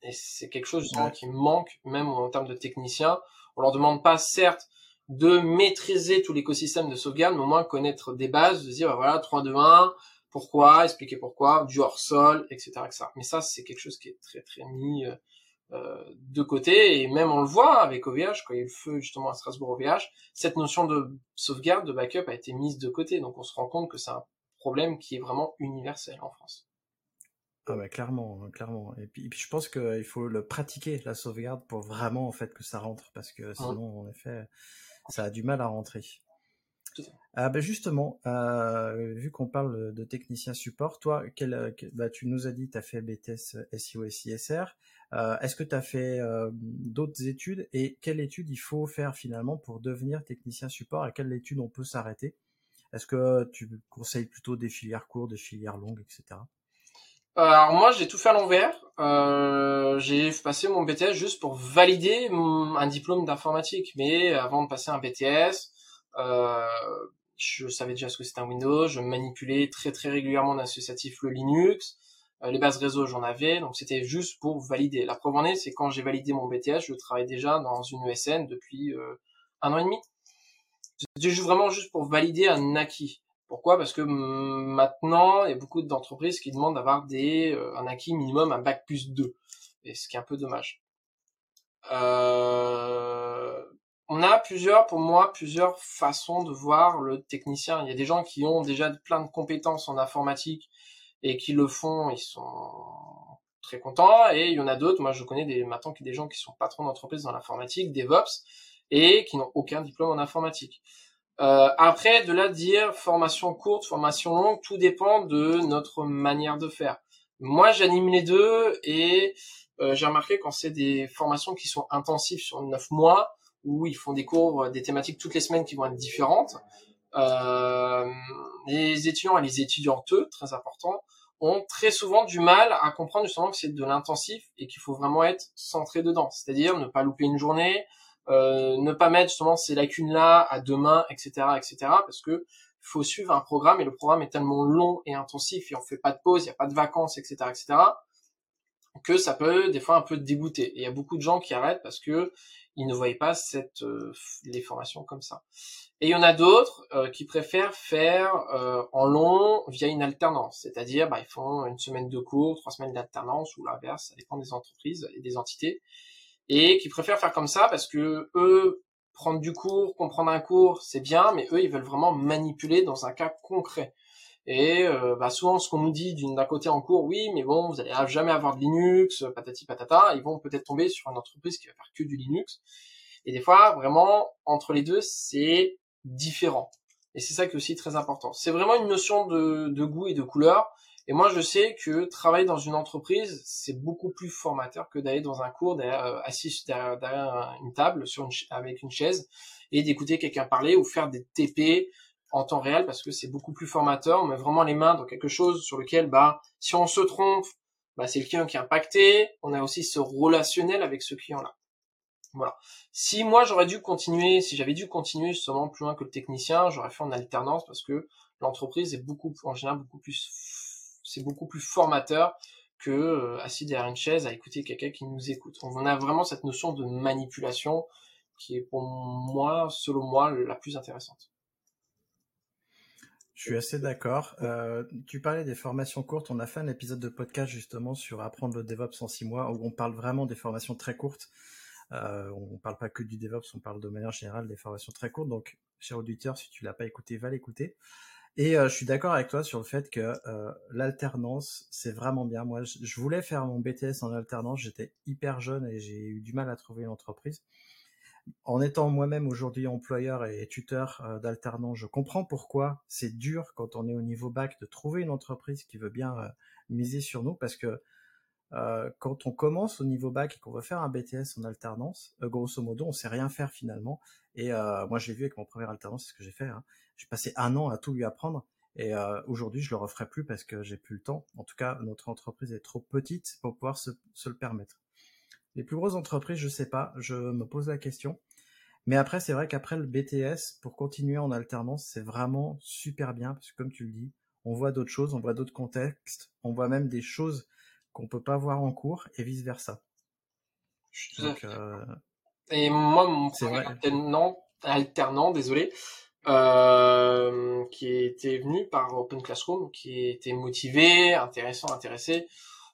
Et c'est quelque chose justement qui manque, même en termes de techniciens. On leur demande pas, certes, de maîtriser tout l'écosystème de sauvegarde, mais au moins connaître des bases, de dire, voilà, 3, 2, 1, pourquoi, expliquer pourquoi, du hors-sol, etc., etc. Mais ça, c'est quelque chose qui est très, très mis euh, euh de côté, et même on le voit avec OVH, quand il y a eu le feu justement à Strasbourg OVH, cette notion de sauvegarde, de backup a été mise de côté, donc on se rend compte que c'est un problème qui est vraiment universel en France. Ah bah clairement, hein, clairement. Et puis, je pense qu'il faut le pratiquer la sauvegarde pour vraiment en fait que ça rentre parce que sinon en effet ça a du mal à rentrer. Ah bah justement, euh, vu qu'on parle de technicien support, toi, quel, bah, tu nous as dit tu as fait BTS SEO et CSR. Euh, Est-ce que tu as fait euh, d'autres études et quelle étude il faut faire finalement pour devenir technicien support À quelle étude on peut s'arrêter? Est-ce que tu conseilles plutôt des filières courtes, des filières longues, etc. Alors moi j'ai tout fait à l'envers. Euh, j'ai passé mon BTS juste pour valider un diplôme d'informatique. Mais avant de passer un BTS, euh, je savais déjà ce que c'était un Windows. Je manipulais très très régulièrement en associatif le Linux. Euh, les bases réseau j'en avais, donc c'était juste pour valider. La preuve en est, c'est quand j'ai validé mon BTS, je travaille déjà dans une ESN depuis un an et demi. C'était vraiment juste pour valider un acquis. Pourquoi? Parce que maintenant, il y a beaucoup d'entreprises qui demandent d'avoir des euh, un acquis minimum, un bac plus 2, et ce qui est un peu dommage. Euh, on a plusieurs, pour moi, plusieurs façons de voir le technicien. Il y a des gens qui ont déjà plein de compétences en informatique et qui le font, ils sont très contents. Et il y en a d'autres, moi je connais des, maintenant des gens qui sont patrons d'entreprise dans l'informatique, DevOps, et qui n'ont aucun diplôme en informatique. Euh, après, de là dire formation courte, formation longue, tout dépend de notre manière de faire. Moi, j'anime les deux et euh, j'ai remarqué quand c'est des formations qui sont intensives sur neuf mois, où ils font des cours, euh, des thématiques toutes les semaines qui vont être différentes. Euh, les étudiants et les étudiantes, très important, ont très souvent du mal à comprendre justement que c'est de l'intensif et qu'il faut vraiment être centré dedans. C'est-à-dire ne pas louper une journée, euh, ne pas mettre justement ces lacunes-là à demain, etc., etc., parce que faut suivre un programme et le programme est tellement long et intensif et on fait pas de pause, il n'y a pas de vacances, etc., etc., que ça peut des fois un peu dégoûter. Et il y a beaucoup de gens qui arrêtent parce que ils ne voyaient pas cette euh, les formations comme ça. Et il y en a d'autres euh, qui préfèrent faire euh, en long via une alternance, c'est-à-dire bah, ils font une semaine de cours, trois semaines d'alternance ou l'inverse, ça dépend des entreprises et des entités, et qui préfèrent faire comme ça parce que eux prendre du cours, comprendre un cours, c'est bien, mais eux ils veulent vraiment manipuler dans un cas concret. Et euh, bah, souvent, ce qu'on nous dit d'un côté en cours, oui, mais bon, vous allez jamais avoir de Linux, patati patata. Ils vont peut-être tomber sur une entreprise qui va faire que du Linux. Et des fois, vraiment, entre les deux, c'est différent. Et c'est ça qui est aussi très important. C'est vraiment une notion de, goût et de couleur. Et moi, je sais que travailler dans une entreprise, c'est beaucoup plus formateur que d'aller dans un cours, derrière, euh, assis derrière, une table sur une, avec une chaise et d'écouter quelqu'un parler ou faire des TP en temps réel parce que c'est beaucoup plus formateur. On met vraiment les mains dans quelque chose sur lequel, bah, si on se trompe, bah, c'est le client qui est impacté. On a aussi ce relationnel avec ce client-là. Voilà. Si moi j'aurais dû continuer, si j'avais dû continuer justement plus loin que le technicien, j'aurais fait en alternance parce que l'entreprise est beaucoup, en général, beaucoup plus, c'est beaucoup plus formateur que euh, assis derrière une chaise à écouter quelqu'un qui nous écoute. On a vraiment cette notion de manipulation qui est pour moi, selon moi, la plus intéressante. Je suis assez d'accord. Euh, tu parlais des formations courtes. On a fait un épisode de podcast justement sur apprendre le DevOps en six mois où on parle vraiment des formations très courtes. Euh, on ne parle pas que du DevOps, on parle de manière générale des formations très courtes. Donc, cher auditeur, si tu l'as pas écouté, va l'écouter. Et euh, je suis d'accord avec toi sur le fait que l'alternance, c'est vraiment bien. Moi, je voulais faire mon BTS en alternance. J'étais hyper jeune et j'ai eu du mal à trouver une entreprise en étant moi-même aujourd'hui employeur et tuteur euh, d'alternants, je comprends pourquoi c'est dur quand on est au niveau bac de trouver une entreprise qui veut bien euh, miser sur nous parce que euh, quand on commence au niveau bac et qu'on veut faire un BTS en alternance, grosso modo, on sait rien faire finalement. Et moi, j'ai vu avec mon premier alternance, c'est ce que j'ai fait. Hein. J'ai passé un an à tout lui apprendre. Et aujourd'hui, je le referai plus parce que j'ai plus le temps. En tout cas, notre entreprise est trop petite pour pouvoir se le permettre. Les plus grosses entreprises, je sais pas, je me pose la question. Mais après, c'est vrai qu'après le BTS, pour continuer en alternance, c'est vraiment super bien, parce que comme tu le dis, on voit d'autres choses, on voit d'autres contextes, on voit même des choses qu'on peut pas voir en cours, et vice versa. Euh, et moi, mon premier alternant, alternant, désolé, euh, qui était venu par Open Classroom, qui était motivé, intéressant, intéressé,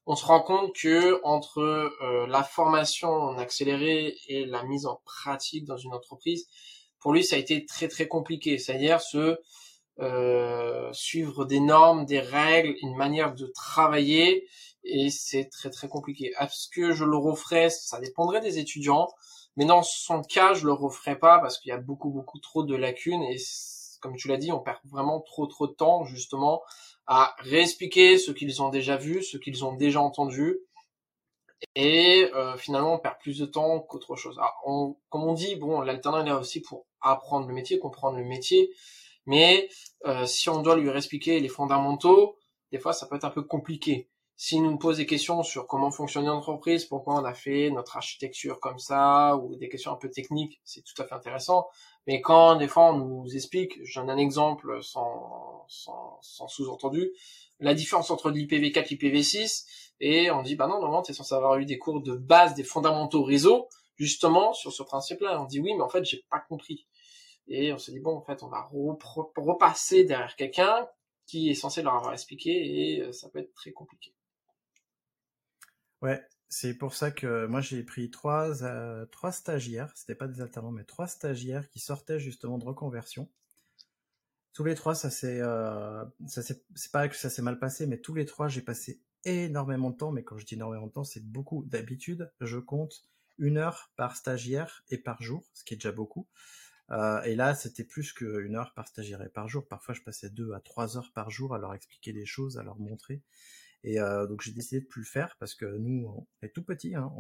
on se rend compte que entre euh, la formation en accéléré et la mise en pratique dans une entreprise, pour lui, ça a été très très compliqué. C'est-à-dire se euh, suivre des normes, des règles, une manière de travailler, et c'est très très compliqué. Est-ce que je le referais Ça dépendrait des étudiants, mais dans son cas, je le referais pas parce qu'il y a beaucoup beaucoup trop de lacunes et comme tu l'as dit, on perd vraiment trop trop de temps justement à réexpliquer ce qu'ils ont déjà vu, ce qu'ils ont déjà entendu, et euh, finalement on perd plus de temps qu'autre chose. Comme on dit, bon, l'alternant est là aussi pour apprendre le métier, comprendre le métier, mais euh, si on doit lui réexpliquer les fondamentaux, des fois ça peut être un peu compliqué. S'il nous pose des questions sur comment fonctionne l'entreprise, pourquoi on a fait notre architecture comme ça, ou des questions un peu techniques, c'est tout à fait intéressant. Mais quand des fois on nous explique, j'en ai un exemple sans, sans, sans sous-entendu, la différence entre l'IPv4 et l'IPv6, et on dit bah non normalement t'es censé avoir eu des cours de base des fondamentaux réseau justement sur ce principe-là. On dit oui mais en fait j'ai pas compris. Et on se dit bon en fait on va repasser derrière quelqu'un qui est censé leur avoir expliqué et euh, ça peut être très compliqué. Ouais, c'est pour ça que moi j'ai pris trois, euh, trois stagiaires, c'était pas des alternants, mais trois stagiaires qui sortaient justement de reconversion. Tous les trois, ça s'est, euh, c'est pas que ça s'est mal passé, mais tous les trois, j'ai passé énormément de temps. Mais quand je dis énormément de temps, c'est beaucoup. D'habitude, je compte une heure par stagiaire et par jour, ce qui est déjà beaucoup. Euh, et là, c'était plus qu'une heure par stagiaire et par jour. Parfois, je passais deux à trois heures par jour à leur expliquer des choses, à leur montrer. Et euh, donc j'ai décidé de plus le faire parce que nous, on est tout petit, hein,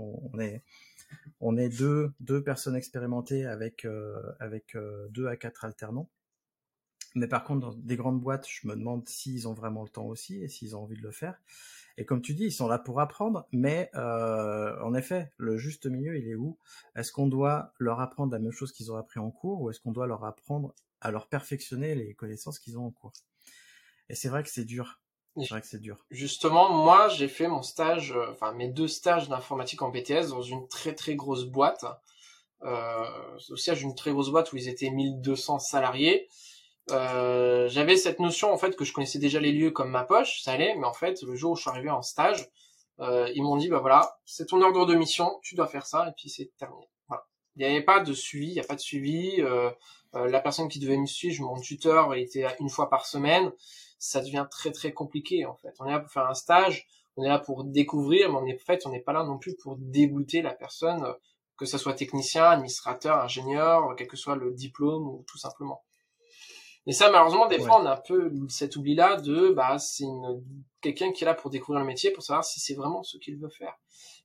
on, est deux personnes expérimentées avec euh, euh, deux à quatre alternants. Mais par contre, dans des grandes boîtes, je me demande s'ils ont vraiment le temps aussi et s'ils ont envie de le faire. Et comme tu dis, ils sont là pour apprendre, mais en effet, le juste milieu, il est où? Est-ce qu'on doit leur apprendre la même chose qu'ils ont appris en cours, ou est-ce qu'on doit leur apprendre à leur perfectionner les connaissances qu'ils ont en cours? Et c'est vrai que c'est dur. C'est vrai que c'est dur. Justement, moi, j'ai fait mon stage, euh, enfin mes deux stages d'informatique en BTS dans une très très grosse boîte. Euh, au siège d'une très grosse boîte où ils étaient 1200 salariés. Euh, j'avais cette notion en fait que je connaissais déjà les lieux comme ma poche, ça allait, mais en fait le jour où je suis arrivé en stage, euh, ils m'ont dit bah voilà, c'est ton ordre de mission, tu dois faire ça et puis c'est terminé. Voilà. Il n'y avait pas de suivi, il n'y a pas de suivi. Euh, euh, la personne qui devait me suivre, mon tuteur, était une fois par semaine. Ça devient très très compliqué en fait. On est là pour faire un stage, on est là pour découvrir, mais on est en fait on n'est pas là non plus pour dégoûter la personne, que ce soit technicien, administrateur, ingénieur, quel que soit le diplôme ou tout simplement. Et ça, malheureusement, des fois, on a un peu cet oubli-là de, bah, c'est quelqu'un qui est là pour découvrir le métier, pour savoir si c'est vraiment ce qu'il veut faire.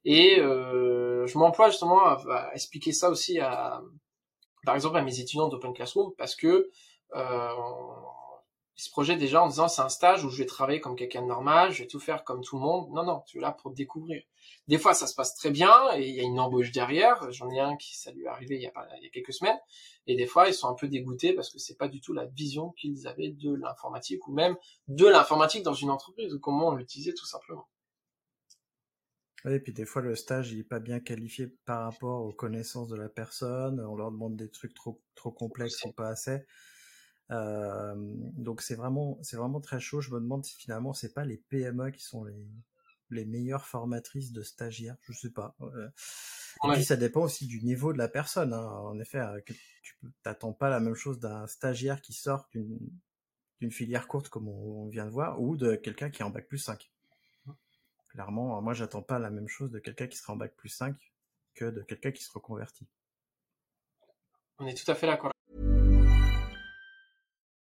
Et euh, je m'emploie justement à, expliquer ça aussi à, par exemple, à mes étudiants d'Open Classroom, parce que euh, ils se projettent déjà en disant c'est un stage où je vais travailler comme quelqu'un de normal, je vais tout faire comme tout le monde. Non, non, tu es là pour découvrir. Des fois, ça se passe très bien et il y a une embauche derrière. J'en ai un qui ça lui est arrivé il y, a il y a quelques semaines. Et des fois, ils sont un peu dégoûtés parce que c'est pas du tout la vision qu'ils avaient de l'informatique ou même de l'informatique dans une entreprise ou comment on l'utilisait tout simplement. Oui, et puis des fois le stage il est pas bien qualifié par rapport aux connaissances de la personne. On leur demande des trucs trop trop complexes ou pas assez. Euh, donc c'est vraiment c'est vraiment très chaud. Je me demande si finalement c'est pas les PME qui sont les les meilleures formatrices de stagiaires, je sais pas. Euh, et puis ça dépend aussi du niveau de la personne. Hein. En effet, euh, tu t'attends pas la même chose d'un stagiaire qui sort d'une filière courte comme on, vient de voir, ou de quelqu'un qui est en bac plus 5. Clairement, moi j'attends pas la même chose de quelqu'un qui sera en bac plus 5 que de quelqu'un qui se reconvertit. On est tout à fait d'accord.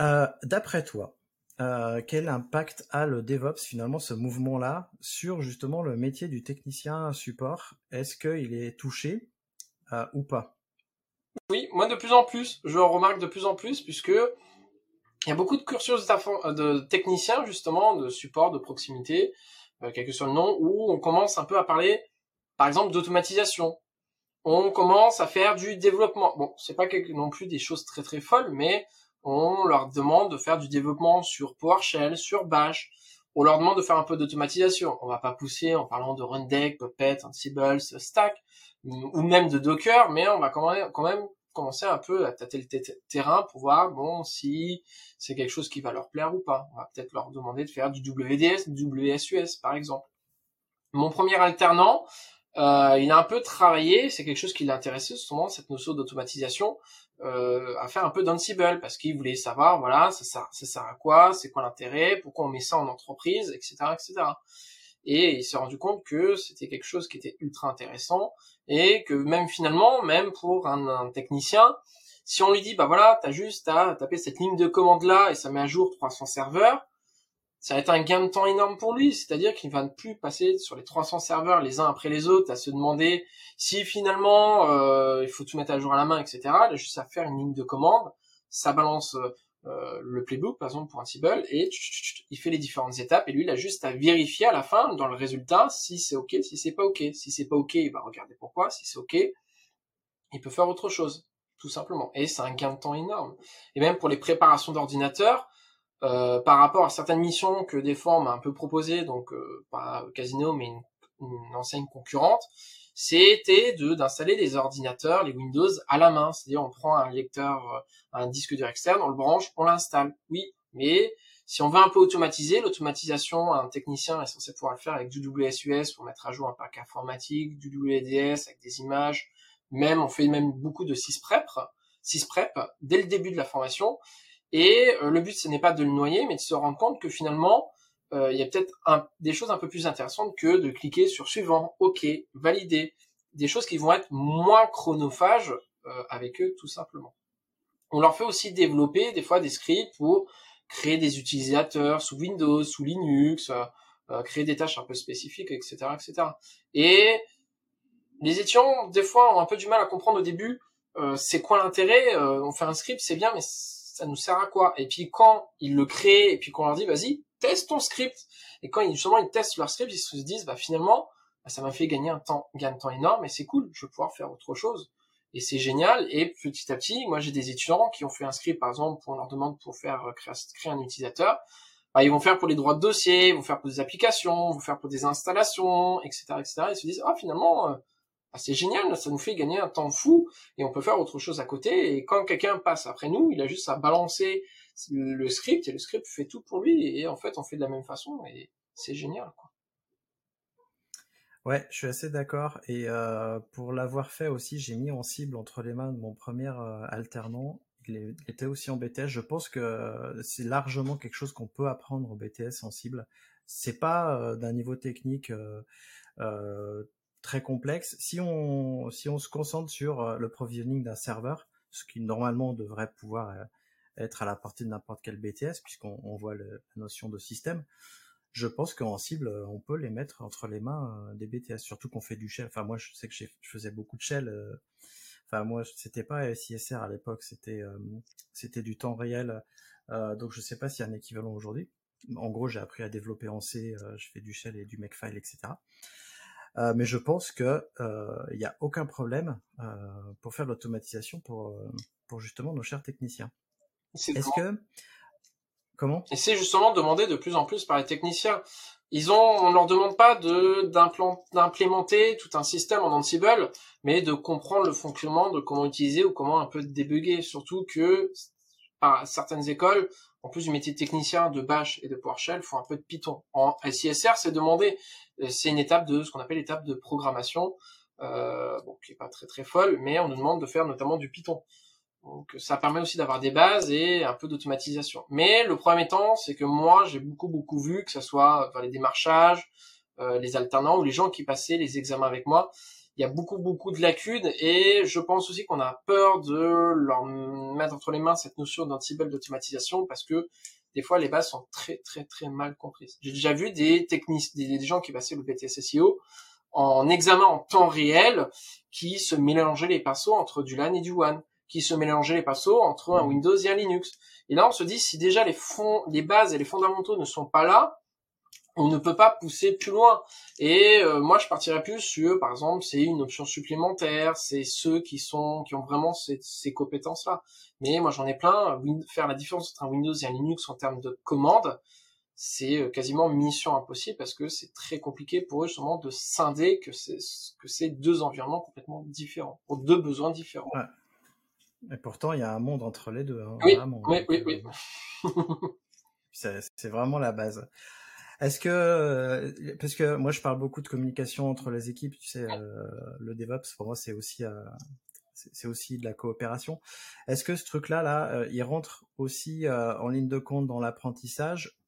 Euh, D'après toi, euh, quel impact a le DevOps finalement ce mouvement-là sur justement le métier du technicien support? Est-ce qu'il est touché euh, ou pas? Oui, moi de plus en plus, je remarque de plus en plus puisque il y a beaucoup de cursus de techniciens justement, de support, de proximité, euh, quel que soit le nom, où on commence un peu à parler, par exemple, d'automatisation. On commence à faire du développement. Bon, c'est pas non plus des choses très très folles, mais on leur demande de faire du développement sur PowerShell, sur Bash. On leur demande de faire un peu d'automatisation. On va pas pousser en parlant de Rundeck, Puppet, Ansible, Stack, ou même de Docker, mais on va quand même, commencer un peu à tâter le terrain pour voir bon si c'est quelque chose qui va leur plaire ou pas. On va peut-être leur demander de faire du WDS, du WSUS par exemple. Mon premier alternant, euh, il a un peu travaillé, c'est quelque chose qui l'intéressait justement, cette notion d'automatisation, euh, à faire un peu d'Ansible, parce qu'il voulait savoir, voilà, ça sert, ça sert à quoi, c'est quoi l'intérêt, pourquoi on met ça en entreprise, etc., etc. Et il s'est rendu compte que c'était quelque chose qui était ultra intéressant, et que même finalement, même pour un, un technicien, si on lui dit, bah voilà, t'as juste à taper cette ligne de commande là, et ça met à jour 300 serveurs, ça va être un gain de temps énorme pour lui, c'est-à-dire qu'il va ne plus passer sur les 300 serveurs les uns après les autres à se demander si finalement euh, il faut tout mettre à jour à la main, etc. Il a juste à faire une ligne de commande, ça balance euh, le playbook par exemple pour un Ansible et il fait les différentes étapes et lui il a juste à vérifier à la fin dans le résultat si c'est ok, si c'est pas ok. Si c'est pas ok, il va regarder pourquoi. Si c'est ok, il peut faire autre chose, tout simplement. Et c'est un gain de temps énorme. Et même pour les préparations d'ordinateurs, euh, par rapport à certaines missions que des fois m'a un peu proposées, donc euh, pas Casino mais une, une enseigne concurrente, c'était de d'installer des ordinateurs, les Windows à la main, c'est-à-dire on prend un lecteur, euh, un disque dur externe, on le branche, on l'installe. Oui, mais si on veut un peu automatiser, l'automatisation, un technicien est censé pouvoir le faire avec du WSUS pour mettre à jour un parc informatique, du WDS avec des images, même on fait même beaucoup de sysprep, sysprep dès le début de la formation. Et euh, le but, ce n'est pas de le noyer, mais de se rendre compte que finalement, euh, il y a peut-être des choses un peu plus intéressantes que de cliquer sur suivant, ok, valider, des choses qui vont être moins chronophages euh, avec eux tout simplement. On leur fait aussi développer des fois des scripts pour créer des utilisateurs sous Windows, sous Linux, créer des tâches un peu spécifiques, etc., etc. Et les étudiants, des fois, ont un peu du mal à comprendre au début, c'est quoi l'intérêt, on fait un script, c'est bien, mais ça nous sert à quoi? Et puis quand ils le créent et puis qu'on leur dit vas-y teste ton script. Et quand ils, justement ils testent leur script ils se disent bah finalement bah, ça m'a fait gagner un temps gain de temps énorme et c'est cool je vais pouvoir faire autre chose. Et c'est génial et petit à petit moi j'ai des étudiants qui ont fait un script par exemple pour leur demande pour faire euh, créer, créer un utilisateur. Bah, ils vont faire pour les droits de dossier ils vont faire pour des applications ils vont faire pour des installations etc etc ils se disent ah finalement euh, ah, c'est génial, ça nous fait gagner un temps fou et on peut faire autre chose à côté. Et quand quelqu'un passe après nous, il a juste à balancer le script et le script fait tout pour lui. Et en fait, on fait de la même façon et c'est génial. Quoi. Ouais, je suis assez d'accord. Et euh, pour l'avoir fait aussi, j'ai mis en cible entre les mains de mon premier euh, alternant. Il était aussi en BTS. Je pense que c'est largement quelque chose qu'on peut apprendre au BTS en cible. C'est pas euh, d'un niveau technique très complexe. Si on, si on se concentre sur euh, le provisioning d'un serveur, ce qui normalement devrait pouvoir euh, être à la portée de n'importe quel BTS, puisqu'on voit la notion de système, je pense qu'en cible, on peut les mettre entre les mains euh, des BTS, surtout qu'on fait du shell. Enfin, moi, je sais que je faisais beaucoup de shell. Enfin, moi, c'était pas SISR à l'époque, c'était c'était du temps réel. donc, je sais pas s'il y a un équivalent aujourd'hui. En gros, j'ai appris à développer en C, je fais du shell et du makefile, etc. Euh, mais je pense que euh, il n'y a aucun problème euh, pour faire l'automatisation pour pour justement nos chers techniciens. Est-ce que comment? Et c'est justement demandé de plus en plus par les techniciens. Ils ont, on leur demande pas de d'implémenter tout un système en Ansible, mais de comprendre le fonctionnement, de comment utiliser ou comment un peu débugger. Surtout que par certaines écoles, en plus du métier de technicien de Bash et de PowerShell, font un peu de Python. En SISR, c'est demandé. Euh, c'est une étape de ce qu'on appelle l'étape de programmation, euh, bon, qui est pas très très folle, mais on nous demande de faire notamment du Python. Donc ça permet aussi d'avoir des bases et un peu d'automatisation. Mais le problème étant, c'est que moi j'ai beaucoup beaucoup vu que ce soit les démarchages, euh, les alternants ou les gens qui passaient les examens avec moi, il y a beaucoup beaucoup de lacunes et je pense aussi qu'on a peur de leur mettre entre les mains cette notion d'ansible d'automatisation parce que des fois les bases sont très très très mal comprises. J'ai déjà vu des techniques, des, gens qui passaient le BTS SEO en examen en temps réel qui se mélangeaient les pinceaux entre du LAN et du WAN, qui se mélangeaient les pinceaux entre un Windows et un Linux. Et là on se dit si déjà les fonds, les bases et les fondamentaux ne sont pas là, on ne peut pas pousser plus loin. Et euh, moi, je partirais plus sur, par exemple, c'est une option supplémentaire, c'est ceux qui sont qui ont vraiment ces, ces compétences-là. Mais moi, j'en ai plein. Faire la différence entre un Windows et un Linux en termes de commandes, c'est euh, quasiment mission impossible parce que c'est très compliqué pour eux justement de scinder que c'est que c'est deux environnements complètement différents, pour deux besoins différents. Et pourtant, il y a un monde entre les deux. Hein, oui, oui, oui, oui. c'est vraiment la base. Est-ce que, euh, parce que moi je parle beaucoup de communication entre les équipes, tu sais, euh, le DevOps pour moi c'est aussi, euh, c'est aussi de la coopération. Est-ce que ce truc-là, là, il rentre aussi en ligne de compte dans l'apprentissage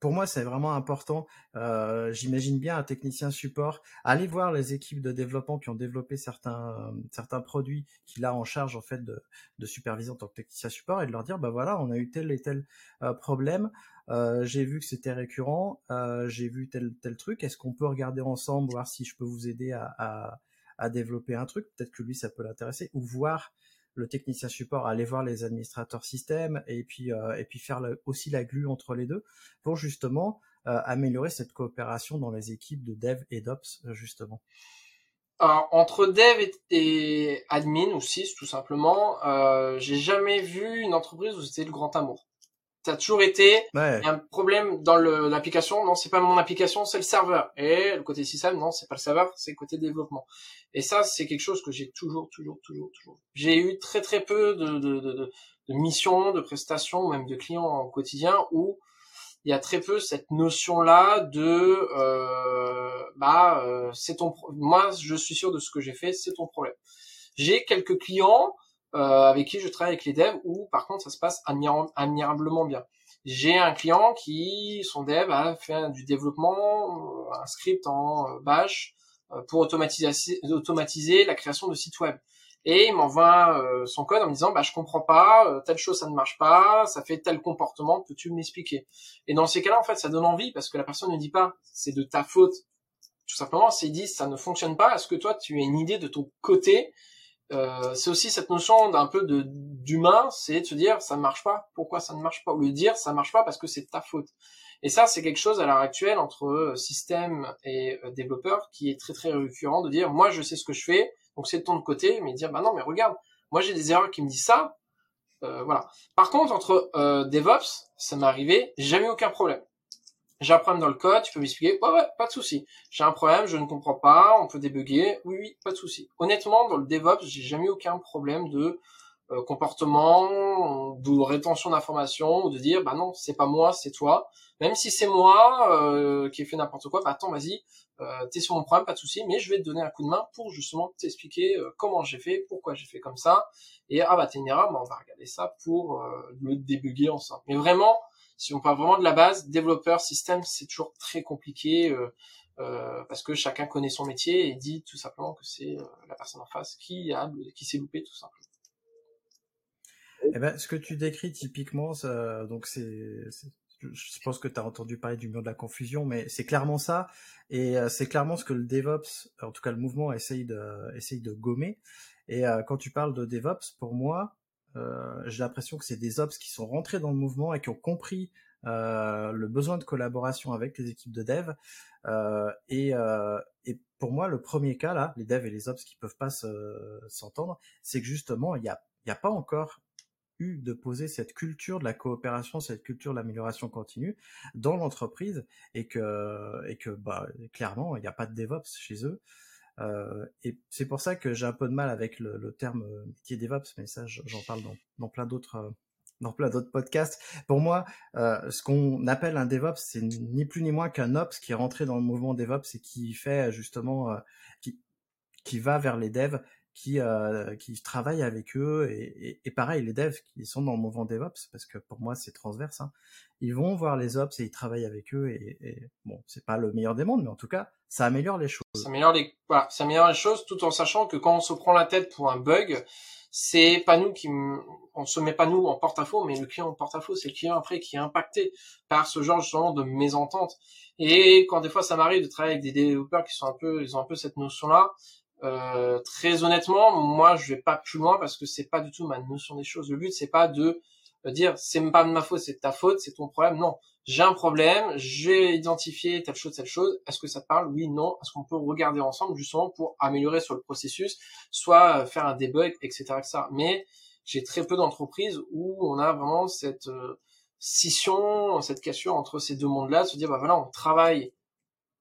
pour moi, c'est vraiment important. Euh, J'imagine bien un technicien support aller voir les équipes de développement qui ont développé certains certains produits qu'il a en charge en fait de, de superviser en tant que technicien support et de leur dire bah voilà, on a eu tel et tel euh, problème. Euh, j'ai vu que c'était récurrent. Euh, j'ai vu tel tel truc. Est-ce qu'on peut regarder ensemble voir si je peux vous aider à, à, à développer un truc? Peut-être que lui ça peut l'intéresser ou voir le technicien support aller voir les administrateurs système et puis euh, et puis faire aussi la glue entre les deux pour justement euh, améliorer cette coopération dans les équipes de dev et d'ops justement. Alors, entre dev et, admin ou sys, tout simplement, euh, j'ai jamais vu une entreprise où c'était le grand amour. Ça a toujours été un problème dans l'application. Non, c'est pas mon application, c'est le serveur. Et le côté système, non, c'est pas le serveur, c'est le côté développement. Et ça, c'est quelque chose que j'ai toujours, toujours, toujours, toujours. J'ai eu très, très peu de, de, de, de missions, de prestations, même de clients en quotidien où il y a très peu cette notion là de euh, bah euh, c'est ton moi je suis sûr de ce que j'ai fait c'est ton problème j'ai quelques clients avec qui je travaille avec les devs où par contre ça se passe admirablement bien. J'ai un client qui son dev a fait du développement un script en bash pour automatiser automatiser la création de sites web. Et il m'envoie euh, son code en me disant bah je comprends pas euh, telle chose ça ne marche pas ça fait tel comportement peux-tu m'expliquer et dans ces cas-là en fait ça donne envie parce que la personne ne dit pas c'est de ta faute. Tout simplement c'est dit ça ne fonctionne pas. Est-ce que toi tu as une idée de ton côté euh, c'est aussi cette notion d'un peu de d'humain c'est de se dire ça ne marche pas pourquoi ça ne marche pas? Ou le dire ça marche pas parce que c'est ta faute et ça c'est quelque chose à l'heure actuelle entre système et développeur qui est très très récurrent de dire moi je sais ce que je fais donc c'est de ton côté, mais dire bah non, mais regarde, moi j'ai des erreurs qui me disent ça. Euh, voilà. Par contre, entre euh, DevOps, ça m'est arrivé, jamais aucun problème. J'ai un problème dans le code, tu peux m'expliquer Ouais, ouais, pas de souci. J'ai un problème, je ne comprends pas, on peut débugger. Oui, oui, pas de souci. Honnêtement, dans le DevOps, j'ai jamais eu aucun problème de euh, comportement, de rétention d'informations, ou de dire bah non, c'est pas moi, c'est toi. Même si c'est moi euh, qui ai fait n'importe quoi, bah attends, vas-y, euh, t'es sur mon problème, pas de souci, mais je vais te donner un coup de main pour justement t'expliquer euh, comment j'ai fait, pourquoi j'ai fait comme ça, et ah bah t'es une erreur, bah on va regarder ça pour euh, le débugger ensemble. Mais vraiment, si on parle vraiment de la base, développeur, système, c'est toujours très compliqué euh, parce que chacun connaît son métier et dit tout simplement que c'est la personne en face qui a qui s'est loupé tout simplement. Eh ben, ce que tu décris typiquement, donc c'est je pense que tu as entendu parler du mur de la confusion, mais c'est clairement ça, et euh, c'est clairement ce que le DevOps, en tout cas le mouvement, essaye de, essaye de gommer. Et euh, quand tu parles de DevOps, pour moi, euh, j'ai l'impression que c'est des ops qui sont rentrés dans le mouvement et qui ont compris le besoin de collaboration avec les équipes de dev. Et, et, pour moi, le premier cas là, les devs et les ops qui peuvent pas s'entendre, c'est que justement, il n'y a, pas encore eu de poser cette culture de la coopération, cette culture de l'amélioration continue dans l'entreprise et que, et que bah, clairement, il n'y a pas de DevOps chez eux. Euh, et c'est pour ça que j'ai un peu de mal avec le, le terme euh, métier DevOps, mais ça, j'en parle dans, dans plein d'autres euh, dans plein d'autres podcasts. Pour moi, euh, ce qu'on appelle un DevOps, c'est ni plus ni moins qu'un Ops qui est rentré dans le mouvement DevOps et qui fait justement, euh, qui, qui va vers les devs qui, euh, qui travaillent avec eux et, et, pareil les devs qui sont dans le mouvement DevOps parce que pour moi c'est transverse hein, ils vont voir les ops et ils travaillent avec eux et, et bon c'est pas le meilleur des mondes mais en tout cas ça améliore les choses. Ça améliore les voilà, ça améliore les choses tout en sachant que quand on se prend la tête pour un bug c'est pas nous qui on se met pas nous en porte-à-faux mais le client en porte-à-faux c'est le client après qui est impacté par ce genre justement de mésentente. Et quand des fois ça m'arrive de travailler avec des développeurs qui sont un peu ils ont un peu cette notion là euh, très honnêtement, moi, je vais pas plus loin parce que c'est pas du tout ma notion des choses. Le but, c'est pas de dire c'est pas de ma faute, c'est de ta faute, c'est ton problème. Non, j'ai un problème, j'ai identifié telle chose, telle chose. Est-ce que ça te parle? Oui, non. Est-ce qu'on peut regarder ensemble justement pour améliorer sur le processus, soit euh, faire un debug, etc., etc. Mais j'ai très peu d'entreprises où on a vraiment cette euh, scission, cette cassure entre ces deux mondes-là, de se dire bah voilà, on travaille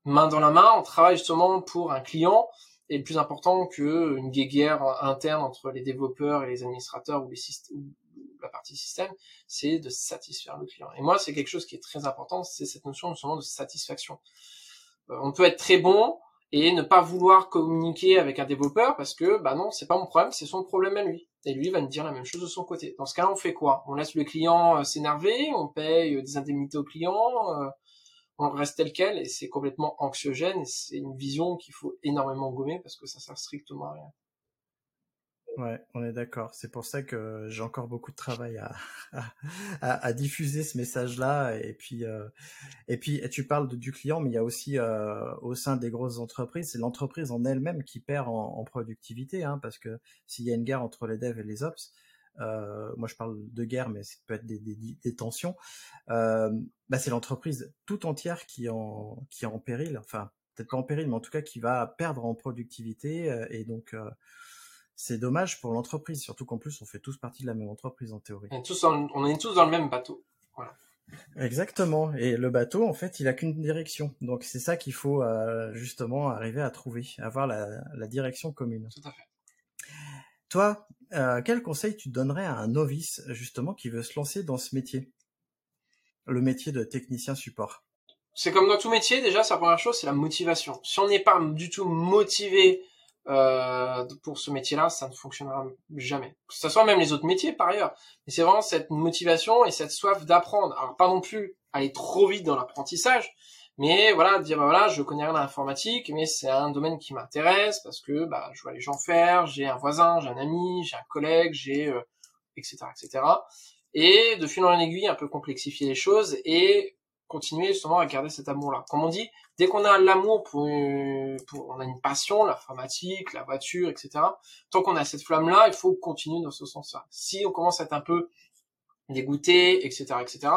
main dans la main, on travaille justement pour un client est plus important qu'une guéguerre interne entre les développeurs et les administrateurs ou, les systèmes, la partie système, c'est de satisfaire le client. Et moi, c'est quelque chose qui est très important, c'est cette notion justement de satisfaction. Euh, on peut être très bon et ne pas vouloir communiquer avec un développeur parce que bah non, c'est pas mon problème, c'est son problème à lui. Et lui va me dire la même chose de son côté. Dans ce cas-là, on fait quoi? On laisse le client euh, s'énerver, on paye des indemnités au client, on reste tel quel et c'est complètement anxiogène et c'est une vision qu'il faut énormément gommer parce que ça sert strictement à rien. Ouais, on est d'accord. C'est pour ça que j'ai encore beaucoup de travail à, diffuser ce message-là. Et puis, euh, et puis, tu parles de, du client, mais il y a aussi euh, au sein des grosses entreprises, c'est l'entreprise en elle-même qui perd en, productivité, hein, parce que s'il y a une guerre entre les devs et les ops, moi je parle de guerre, mais ça peut être des, des, des tensions. Euh, bah c'est l'entreprise tout entière qui en qui est en péril. Enfin, peut-être pas en péril, mais en tout cas qui va perdre en productivité. et donc, c'est dommage pour l'entreprise, surtout qu'en plus, on fait tous partie de la même entreprise en théorie. On est tous dans, on est tous dans le même bateau. Voilà. Exactement. Et le bateau, en fait, il a qu'une direction. Donc c'est ça qu'il faut justement arriver à trouver, avoir la, la, direction commune. Tout à fait. Toi, euh, quel conseil tu donnerais à un novice justement qui veut se lancer dans ce métier, le métier de technicien support C'est comme dans tout métier, déjà, sa première chose, c'est la motivation. Si on n'est pas du tout motivé euh, pour ce métier-là, ça ne fonctionnera jamais. Que ce soit même les autres métiers par ailleurs. Mais c'est vraiment cette motivation et cette soif d'apprendre. Alors pas non plus aller trop vite dans l'apprentissage, mais voilà, dire bah, voilà, je connais rien à l'informatique, mais c'est un domaine qui m'intéresse parce que bah, je vois les gens faire, j'ai un voisin, j'ai un ami, j'ai un collègue, j'ai euh, etc etc. Et de fil en aiguille, un peu complexifier les choses et continuer justement à garder cet amour-là. Comme on dit, dès qu'on a l'amour pour, pour, on a une passion, l'informatique, la voiture, etc. Tant qu'on a cette flamme-là, il faut continuer dans ce sens-là. Si on commence à être un peu dégoûté, etc., etc.,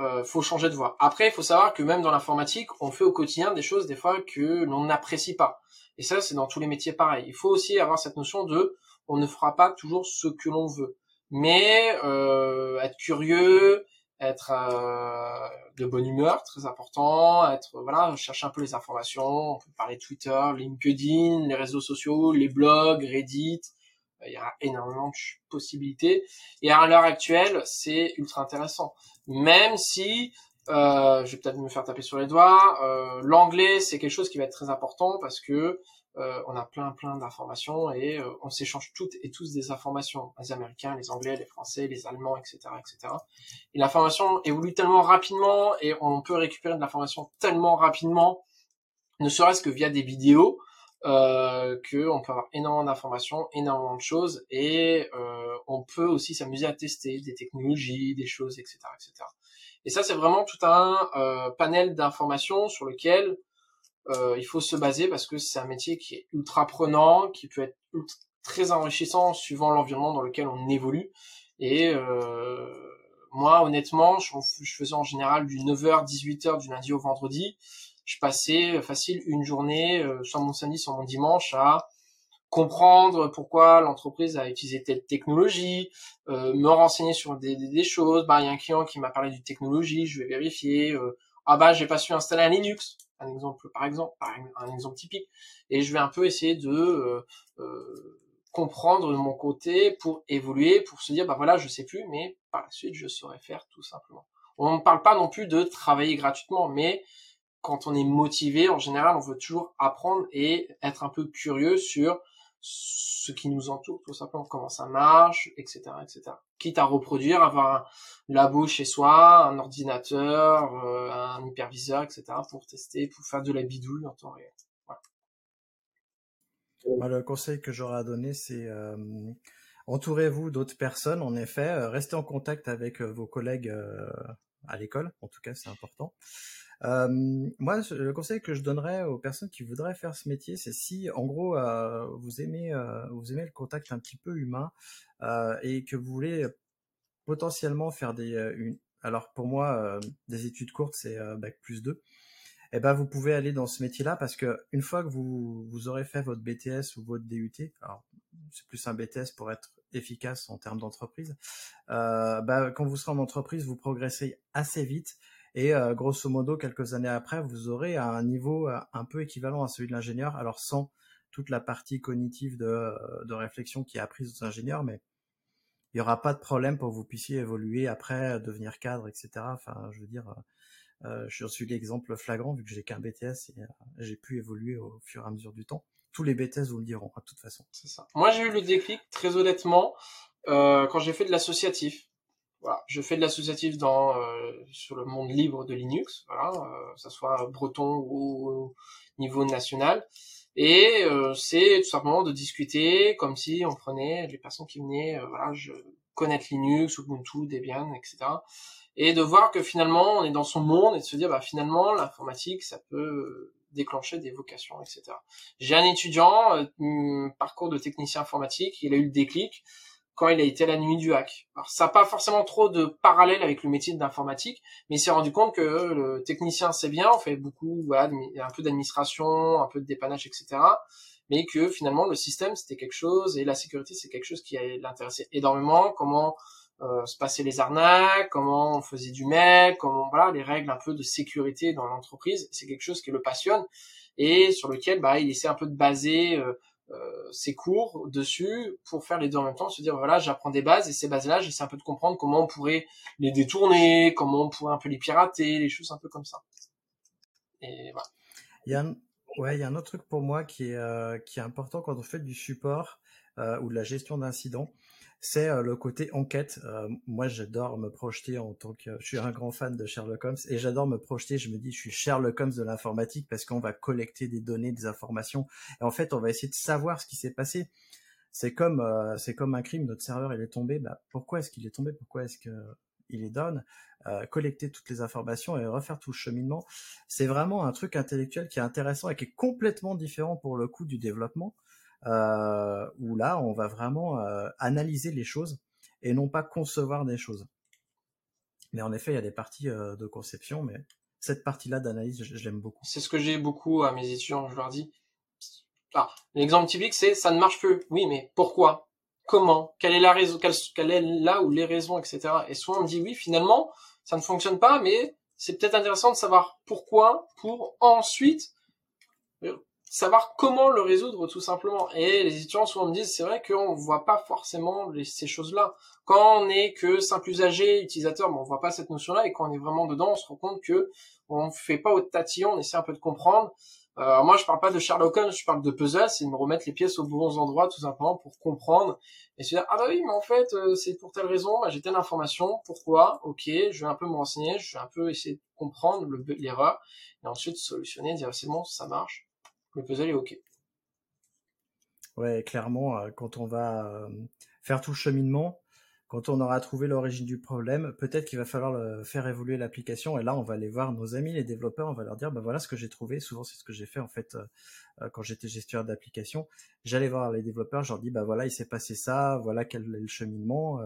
euh, faut changer de voie. Après, il faut savoir que même dans l'informatique, on fait au quotidien des choses des fois que l'on n'apprécie pas. Et ça, c'est dans tous les métiers pareil. Il faut aussi avoir cette notion de on ne fera pas toujours ce que l'on veut, mais euh, être curieux, être euh, de bonne humeur, très important, être voilà, chercher un peu les informations. On peut parler Twitter, LinkedIn, les réseaux sociaux, les blogs, Reddit. Il y a énormément de possibilités. Et à l'heure actuelle, c'est ultra intéressant même si euh, je vais peut-être me faire taper sur les doigts. Euh, L'anglais, c'est quelque chose qui va être très important parce que euh, on a plein plein d'informations et euh, on s'échange toutes et tous des informations. Les Américains, les Anglais, les Français, les Allemands, etc., etc. Et l'information évolue tellement rapidement et on peut récupérer de l'information tellement rapidement, ne serait-ce que via des vidéos. Euh, que on peut avoir énormément d'informations, énormément de choses, et euh, on peut aussi s'amuser à tester des technologies, des choses, etc., etc. Et ça, c'est vraiment tout un euh, panel d'informations sur lequel euh, il faut se baser parce que c'est un métier qui est ultra prenant, qui peut être très enrichissant suivant l'environnement dans lequel on évolue. Et euh, moi, honnêtement, je, je faisais en général du 9h, 18h du lundi au vendredi je passais euh, facile une journée, euh, soit mon samedi, soit mon dimanche, à comprendre pourquoi l'entreprise a utilisé telle technologie, euh, me renseigner sur des, des, choses. Bah, il y a un client qui m'a parlé d'une technologie, je vais vérifier. ah bah, j'ai pas su installer un Linux, un exemple par exemple, un, exemple typique. Et je vais un peu essayer de comprendre de mon côté pour évoluer, pour se dire bah voilà, je sais plus, mais par la suite je saurais faire tout simplement. On ne parle pas non plus de travailler gratuitement, mais quand on est motivé, en général, on veut toujours apprendre et être un peu curieux sur ce qui nous entoure, tout simplement, comment ça marche, etc., etc. Quitte à reproduire, avoir un labo chez soi, un ordinateur, euh, un hyperviseur, etc., pour tester, pour faire de la bidouille en temps réel. Voilà. le conseil que j'aurais à donner, c'est euh, entourez-vous d'autres personnes. En effet, euh, restez en contact avec vos collègues à l'école. En tout cas, c'est important. Euh, moi, le conseil que je donnerais aux personnes qui voudraient faire ce métier, c'est si, en gros, euh, vous aimez, euh, vous aimez le contact un petit peu humain et que vous voulez potentiellement faire des, une, alors pour moi, des études courtes, c'est bac plus 2 eh ben vous pouvez aller dans ce métier-là parce que une fois que vous, vous aurez fait votre BTS ou votre DUT, alors c'est plus un BTS pour être efficace en termes d'entreprise, euh, bah, quand vous serez en entreprise, vous progressez assez vite et euh, grosso modo, quelques années après, vous aurez un niveau euh, un peu équivalent à celui de l'ingénieur, alors sans toute la partie cognitive de, euh, réflexion qui est apprise aux ingénieurs, mais il n'y aura pas de problème pour que vous puissiez évoluer après, devenir cadre, etc. Enfin, je veux dire, euh, je suis l'exemple flagrant vu que j'ai qu'un BTS et j'ai pu évoluer au fur et à mesure du temps. Tous les BTS vous le diront, de toute façon. C'est ça. Moi, j'ai eu le déclic, très honnêtement, euh, quand j'ai fait de l'associatif voilà, je fais de l'associatif dans euh, sur le monde libre de Linux, voilà, euh, que ça soit breton ou au niveau national. Et euh, c'est tout simplement de discuter comme si on prenait les personnes qui venaient, voilà, je connaître Linux, Ubuntu, Debian, etc. Et de voir que finalement on est dans son monde et de se dire bah finalement l'informatique ça peut déclencher des vocations, etc. J'ai un étudiant, parcours de technicien informatique, il a eu le déclic quand il a été à la nuit du hack. Alors ça n'a pas forcément trop de parallèle avec le métier d'informatique, mais il s'est rendu compte que le technicien c'est bien, on fait beaucoup, voilà, un peu d'administration, un peu de dépannage, etc. Mais que finalement le système c'était quelque chose et la sécurité c'est quelque chose qui l'intéressait énormément. Comment euh, se passaient les arnaques, comment on faisait du mail, comment voilà les règles un peu de sécurité dans l'entreprise. C'est quelque chose qui le passionne et sur lequel bah, il essaie un peu de baser euh, euh, ses cours dessus pour faire les deux en même temps, se dire voilà j'apprends des bases et ces bases-là j'essaie un peu de comprendre comment on pourrait les détourner, comment on pourrait un peu les pirater, les choses un peu comme ça. Et voilà. Il y a un, ouais, il y a un autre truc pour moi qui est euh, qui est important quand on fait du support euh, ou de la gestion d'incidents c'est euh, le côté enquête. Euh, moi, j'adore me projeter en tant que, je suis un grand fan de Sherlock Holmes et j'adore me projeter. Je me dis, je suis Sherlock Holmes de l'informatique parce qu'on va collecter des données, des informations et en fait, on va essayer de savoir ce qui s'est passé. C'est comme, euh, c'est comme un crime. Notre serveur, il est tombé. Bah, pourquoi est-ce qu'il est tombé? Pourquoi est-ce que il est down? Collecter toutes les informations et refaire tout le cheminement. C'est vraiment un truc intellectuel qui est intéressant et qui est complètement différent pour le coup du développement où là, on va vraiment euh, analyser les choses et non pas concevoir des choses. Mais en effet, il y a des parties euh, de conception, mais cette partie-là d'analyse, je, l'aime beaucoup. C'est ce que j'ai beaucoup à mes étudiants, je leur dis. Ah, l'exemple typique, c'est ça ne marche plus. Oui, mais pourquoi? Comment? Quelle est la raison quelle, est là ou les raisons, etc. Et soit on dit oui, finalement, ça ne fonctionne pas, mais c'est peut-être intéressant de savoir pourquoi, pour ensuite savoir comment le résoudre tout simplement. Et les étudiants souvent me disent, c'est vrai qu'on voit pas forcément ces choses-là. Quand on est que simple usager, utilisateur, on voit pas cette notion-là. Et quand on est vraiment dedans, on se rend compte que on fait pas au tatillon, on essaie un peu de comprendre. Euh, moi, je parle pas de Sherlock Holmes, je parle de puzzle, c'est de me remettre les pièces aux bons endroits, tout simplement, pour comprendre et se dire ah bah oui, mais en fait, euh, c'est pour telle raison, bah, j'ai telle information, pourquoi, ok, je vais un peu me renseigner, je vais un peu essayer de comprendre l'erreur et ensuite solutionner, dire c'est bon, ça marche, le puzzle est OK. Ouais, clairement, euh, quand on va euh, faire tout le cheminement, quand on aura trouvé l'origine du problème, peut-être qu'il va falloir faire évoluer l'application. Et là, on va aller voir nos amis, les développeurs, on va leur dire, bah voilà ce que j'ai trouvé. Souvent, c'est ce que j'ai fait en fait euh, quand j'étais gestionnaire d'application. J'allais voir les développeurs, je leur dis, bah voilà, il s'est passé ça, voilà quel est le cheminement.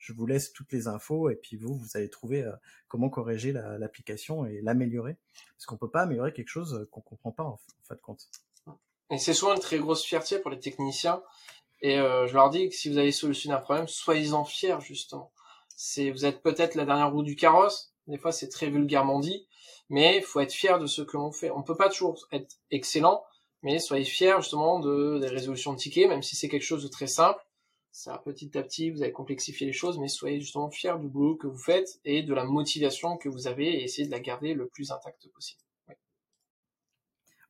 Je vous laisse toutes les infos et puis vous, vous allez trouver euh, comment corriger l'application et l'améliorer. Parce qu'on peut pas améliorer quelque chose euh, qu'on comprend pas en, fin de compte. Et c'est souvent une très grosse fierté pour les techniciens. Et euh, je leur dis que si vous avez solutionné un problème, soyez-en fiers justement. Vous êtes peut-être la dernière roue du carrosse. Des fois, c'est très vulgairement dit, mais il faut être fier de ce que l'on fait. On peut pas toujours être excellent, mais soyez fiers justement de des résolutions de tickets, même si c'est quelque chose de très simple ça petit à petit, vous allez complexifier les choses, mais soyez justement fiers du boulot que vous faites et de la motivation que vous avez et essayez de la garder le plus intacte possible. Ouais,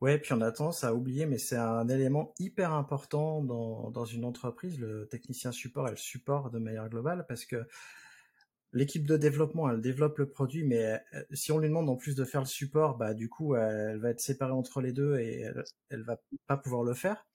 ouais puis on a tendance à oublier, mais c'est un élément hyper important dans, une entreprise, le technicien support et le support de manière globale, parce que l'équipe de développement, elle développe le produit, mais euh, si on lui demande en plus de faire le support, bah du coup, elle va être séparée entre les deux et elle, elle va pas pouvoir le faire.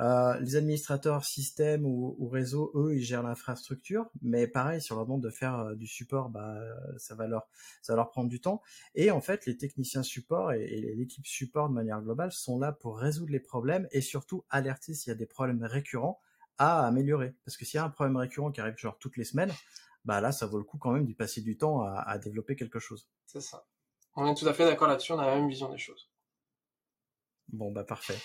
Euh, les administrateurs système ou, ou, réseau, eux, ils gèrent l'infrastructure, mais pareil, si on leur demande de faire euh, du support, bah, ça va leur, ça va leur prendre du temps. Et en fait, les techniciens support et, et l'équipe support de manière globale sont là pour résoudre les problèmes et surtout alerter s'il y a des problèmes récurrents à améliorer. Parce que s'il y a un problème récurrent qui arrive genre toutes les semaines, bah là, ça vaut le coup quand même d'y passer du temps à, à développer quelque chose. C'est ça. On est tout à fait d'accord là-dessus, on a la même vision des choses. Bon, bah parfait.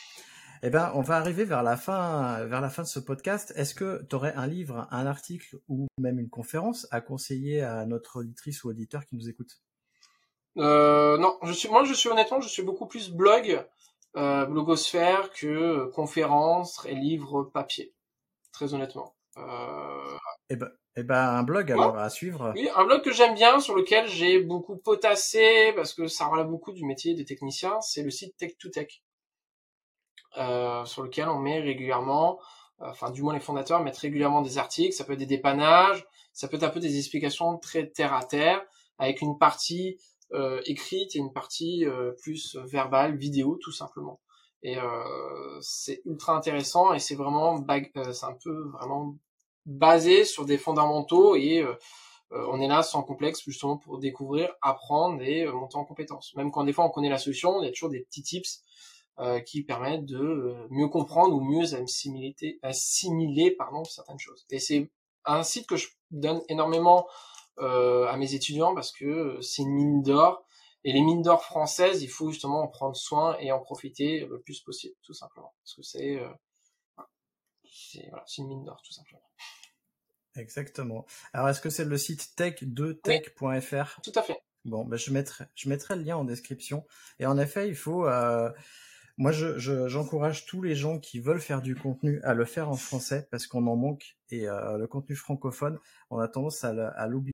Eh ben, on va arriver vers la fin, vers la fin de ce podcast. Est-ce que tu aurais un livre, un article ou même une conférence à conseiller à notre auditrice ou auditeur qui nous écoute? Euh, Non, je suis, moi, je suis honnêtement, je suis beaucoup plus blog, euh, blogosphère que conférence et livre papier. Très honnêtement. Euh... Eh ben, eh ben, un blog alors à suivre. Oui, un blog que j'aime bien, sur lequel j'ai beaucoup potassé parce que ça relève beaucoup du métier des techniciens. C'est le site Tech2Tech. Euh, sur lequel on met régulièrement, euh, enfin du moins les fondateurs mettent régulièrement des articles, ça peut être des dépannages, ça peut être un peu des explications très terre à terre, avec une partie euh, écrite et une partie plus verbale, vidéo tout simplement. Et c'est ultra intéressant et c'est vraiment, c'est un peu vraiment basé sur des fondamentaux et on est là sans complexe justement pour découvrir, apprendre et monter en compétences. Même quand des fois on connaît la solution, il y a toujours des petits tips euh, qui permettent de euh, mieux comprendre ou mieux assimiler, assimiler pardon, certaines choses. Et c'est un site que je donne énormément euh, à mes étudiants parce que c'est une mine d'or. Et les mines d'or françaises, il faut justement en prendre soin et en profiter le plus possible, tout simplement. Parce que c'est euh, voilà, une mine d'or, tout simplement. Exactement. Alors, est-ce que c'est le site tech2tech.fr Tout à fait. Bon, ben, je mettrai, je mettrai le lien en description. Et en effet, il faut, euh, moi, je, j'encourage tous les gens qui veulent faire du contenu à le faire en français parce qu'on en manque et euh, le contenu francophone, on a tendance à l'oublier.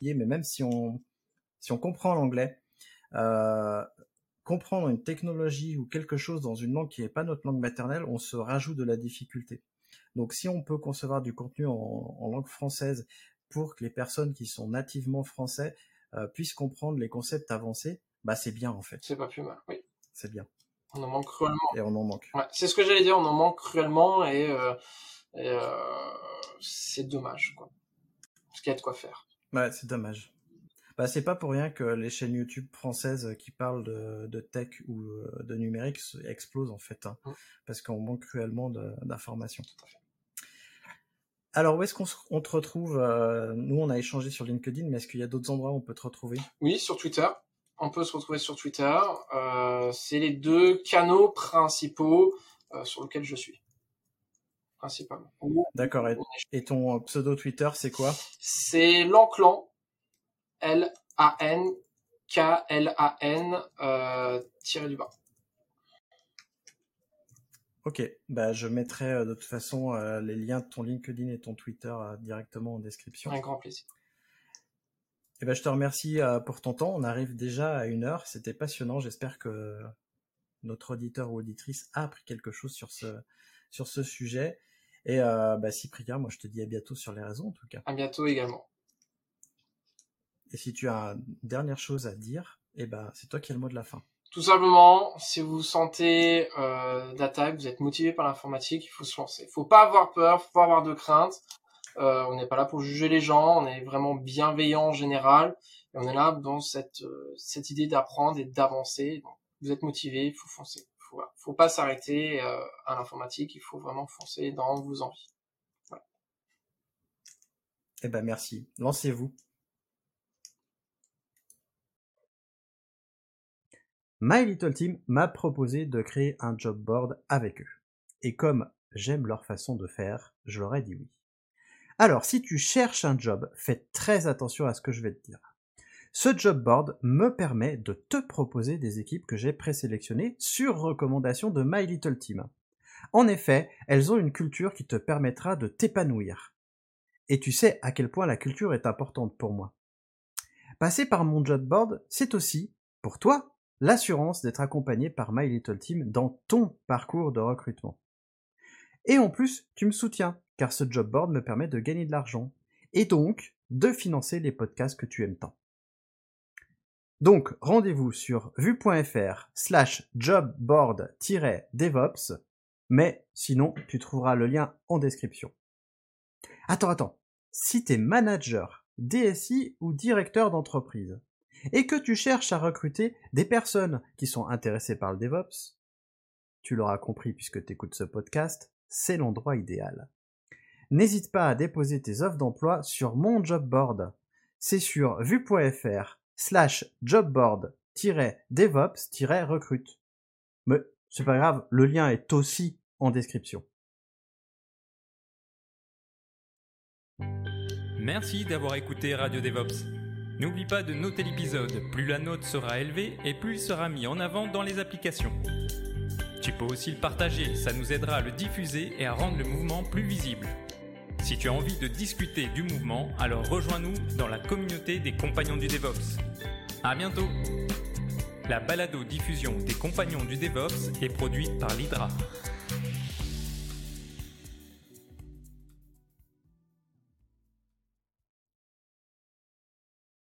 Mais même si on, si on comprend l'anglais, euh, comprendre une technologie ou quelque chose dans une langue qui n'est pas notre langue maternelle, on se rajoute de la difficulté. Donc si on peut concevoir du contenu en, langue française pour que les personnes qui sont nativement français euh, puissent comprendre les concepts avancés, bah c'est bien en fait. C'est pas plus mal, oui. C'est bien. On en manque cruellement. Et on en manque. Ouais, c'est ce que j'allais dire, on en manque cruellement et, euh, euh c'est dommage quoi. Parce qu'il y a de quoi faire. Ouais, c'est dommage. Bah, c'est pas pour rien que les chaînes YouTube françaises qui parlent de, tech ou euh, de numérique explosent en fait, hein, parce qu'on manque cruellement d'informations. Alors où est-ce qu'on te retrouve euh, Nous, on a échangé sur LinkedIn, mais est-ce qu'il y a d'autres endroits où on peut te retrouver? Oui, sur Twitter. On peut se retrouver sur Twitter. Euh, c'est les deux canaux principaux sur lesquels je suis principalement. D'accord. Et, ton pseudo Twitter, c'est quoi? C'est Lanclan, L-A-N, K-L-A-N, euh, tiré du bas. Ok, bah je mettrai euh, de toute façon euh, les liens de ton LinkedIn et ton Twitter directement en description. Un grand plaisir. Et eh ben, je te remercie pour ton temps. On arrive déjà à une heure. C'était passionnant. J'espère que notre auditeur ou auditrice a appris quelque chose sur ce, sur ce sujet. Et euh, bah, Cyprien, moi je te dis à bientôt sur les réseaux en tout cas. À bientôt également. Et si tu as une dernière chose à dire, eh ben, c'est toi qui as le mot de la fin. Tout simplement, si vous sentez euh, d'attaque, vous êtes motivé par l'informatique, il faut se lancer. Il faut pas avoir peur, faut pas avoir de crainte. Euh, on n'est pas là pour juger les gens, on est vraiment bienveillant en général. Et on est là dans cette, euh, cette idée d'apprendre et d'avancer. Vous êtes motivé, il faut foncer faut, faut pas s'arrêter euh, à l'informatique, il faut vraiment foncer dans vos envies. Eh ben merci, lancez-vous. My Little Team m'a proposé de créer un job board avec eux. Et comme j'aime leur façon de faire, je leur ai dit oui. Alors, si tu cherches un job, fais très attention à ce que je vais te dire. Ce job board me permet de te proposer des équipes que j'ai présélectionnées sur recommandation de My Little Team. En effet, elles ont une culture qui te permettra de t'épanouir. Et tu sais à quel point la culture est importante pour moi. Passer par mon job board, c'est aussi, pour toi, l'assurance d'être accompagné par My Little Team dans ton parcours de recrutement. Et en plus, tu me soutiens, car ce job board me permet de gagner de l'argent, et donc de financer les podcasts que tu aimes tant. Donc, rendez-vous sur vue.fr slash jobboard-devops, mais sinon, tu trouveras le lien en description. Attends, attends. Si t'es manager, DSI ou directeur d'entreprise, et que tu cherches à recruter des personnes qui sont intéressées par le DevOps, tu l'auras compris puisque tu écoutes ce podcast, c'est l'endroit idéal. N'hésite pas à déposer tes offres d'emploi sur mon job board. C'est sur vue.fr slash jobboard-devops-recrute. Mais c'est pas grave, le lien est aussi en description. Merci d'avoir écouté Radio DevOps. N'oublie pas de noter l'épisode, plus la note sera élevée et plus il sera mis en avant dans les applications. Tu peux aussi le partager, ça nous aidera à le diffuser et à rendre le mouvement plus visible. Si tu as envie de discuter du mouvement, alors rejoins-nous dans la communauté des compagnons du DevOps. À bientôt La balado-diffusion des compagnons du DevOps est produite par l'IDRA.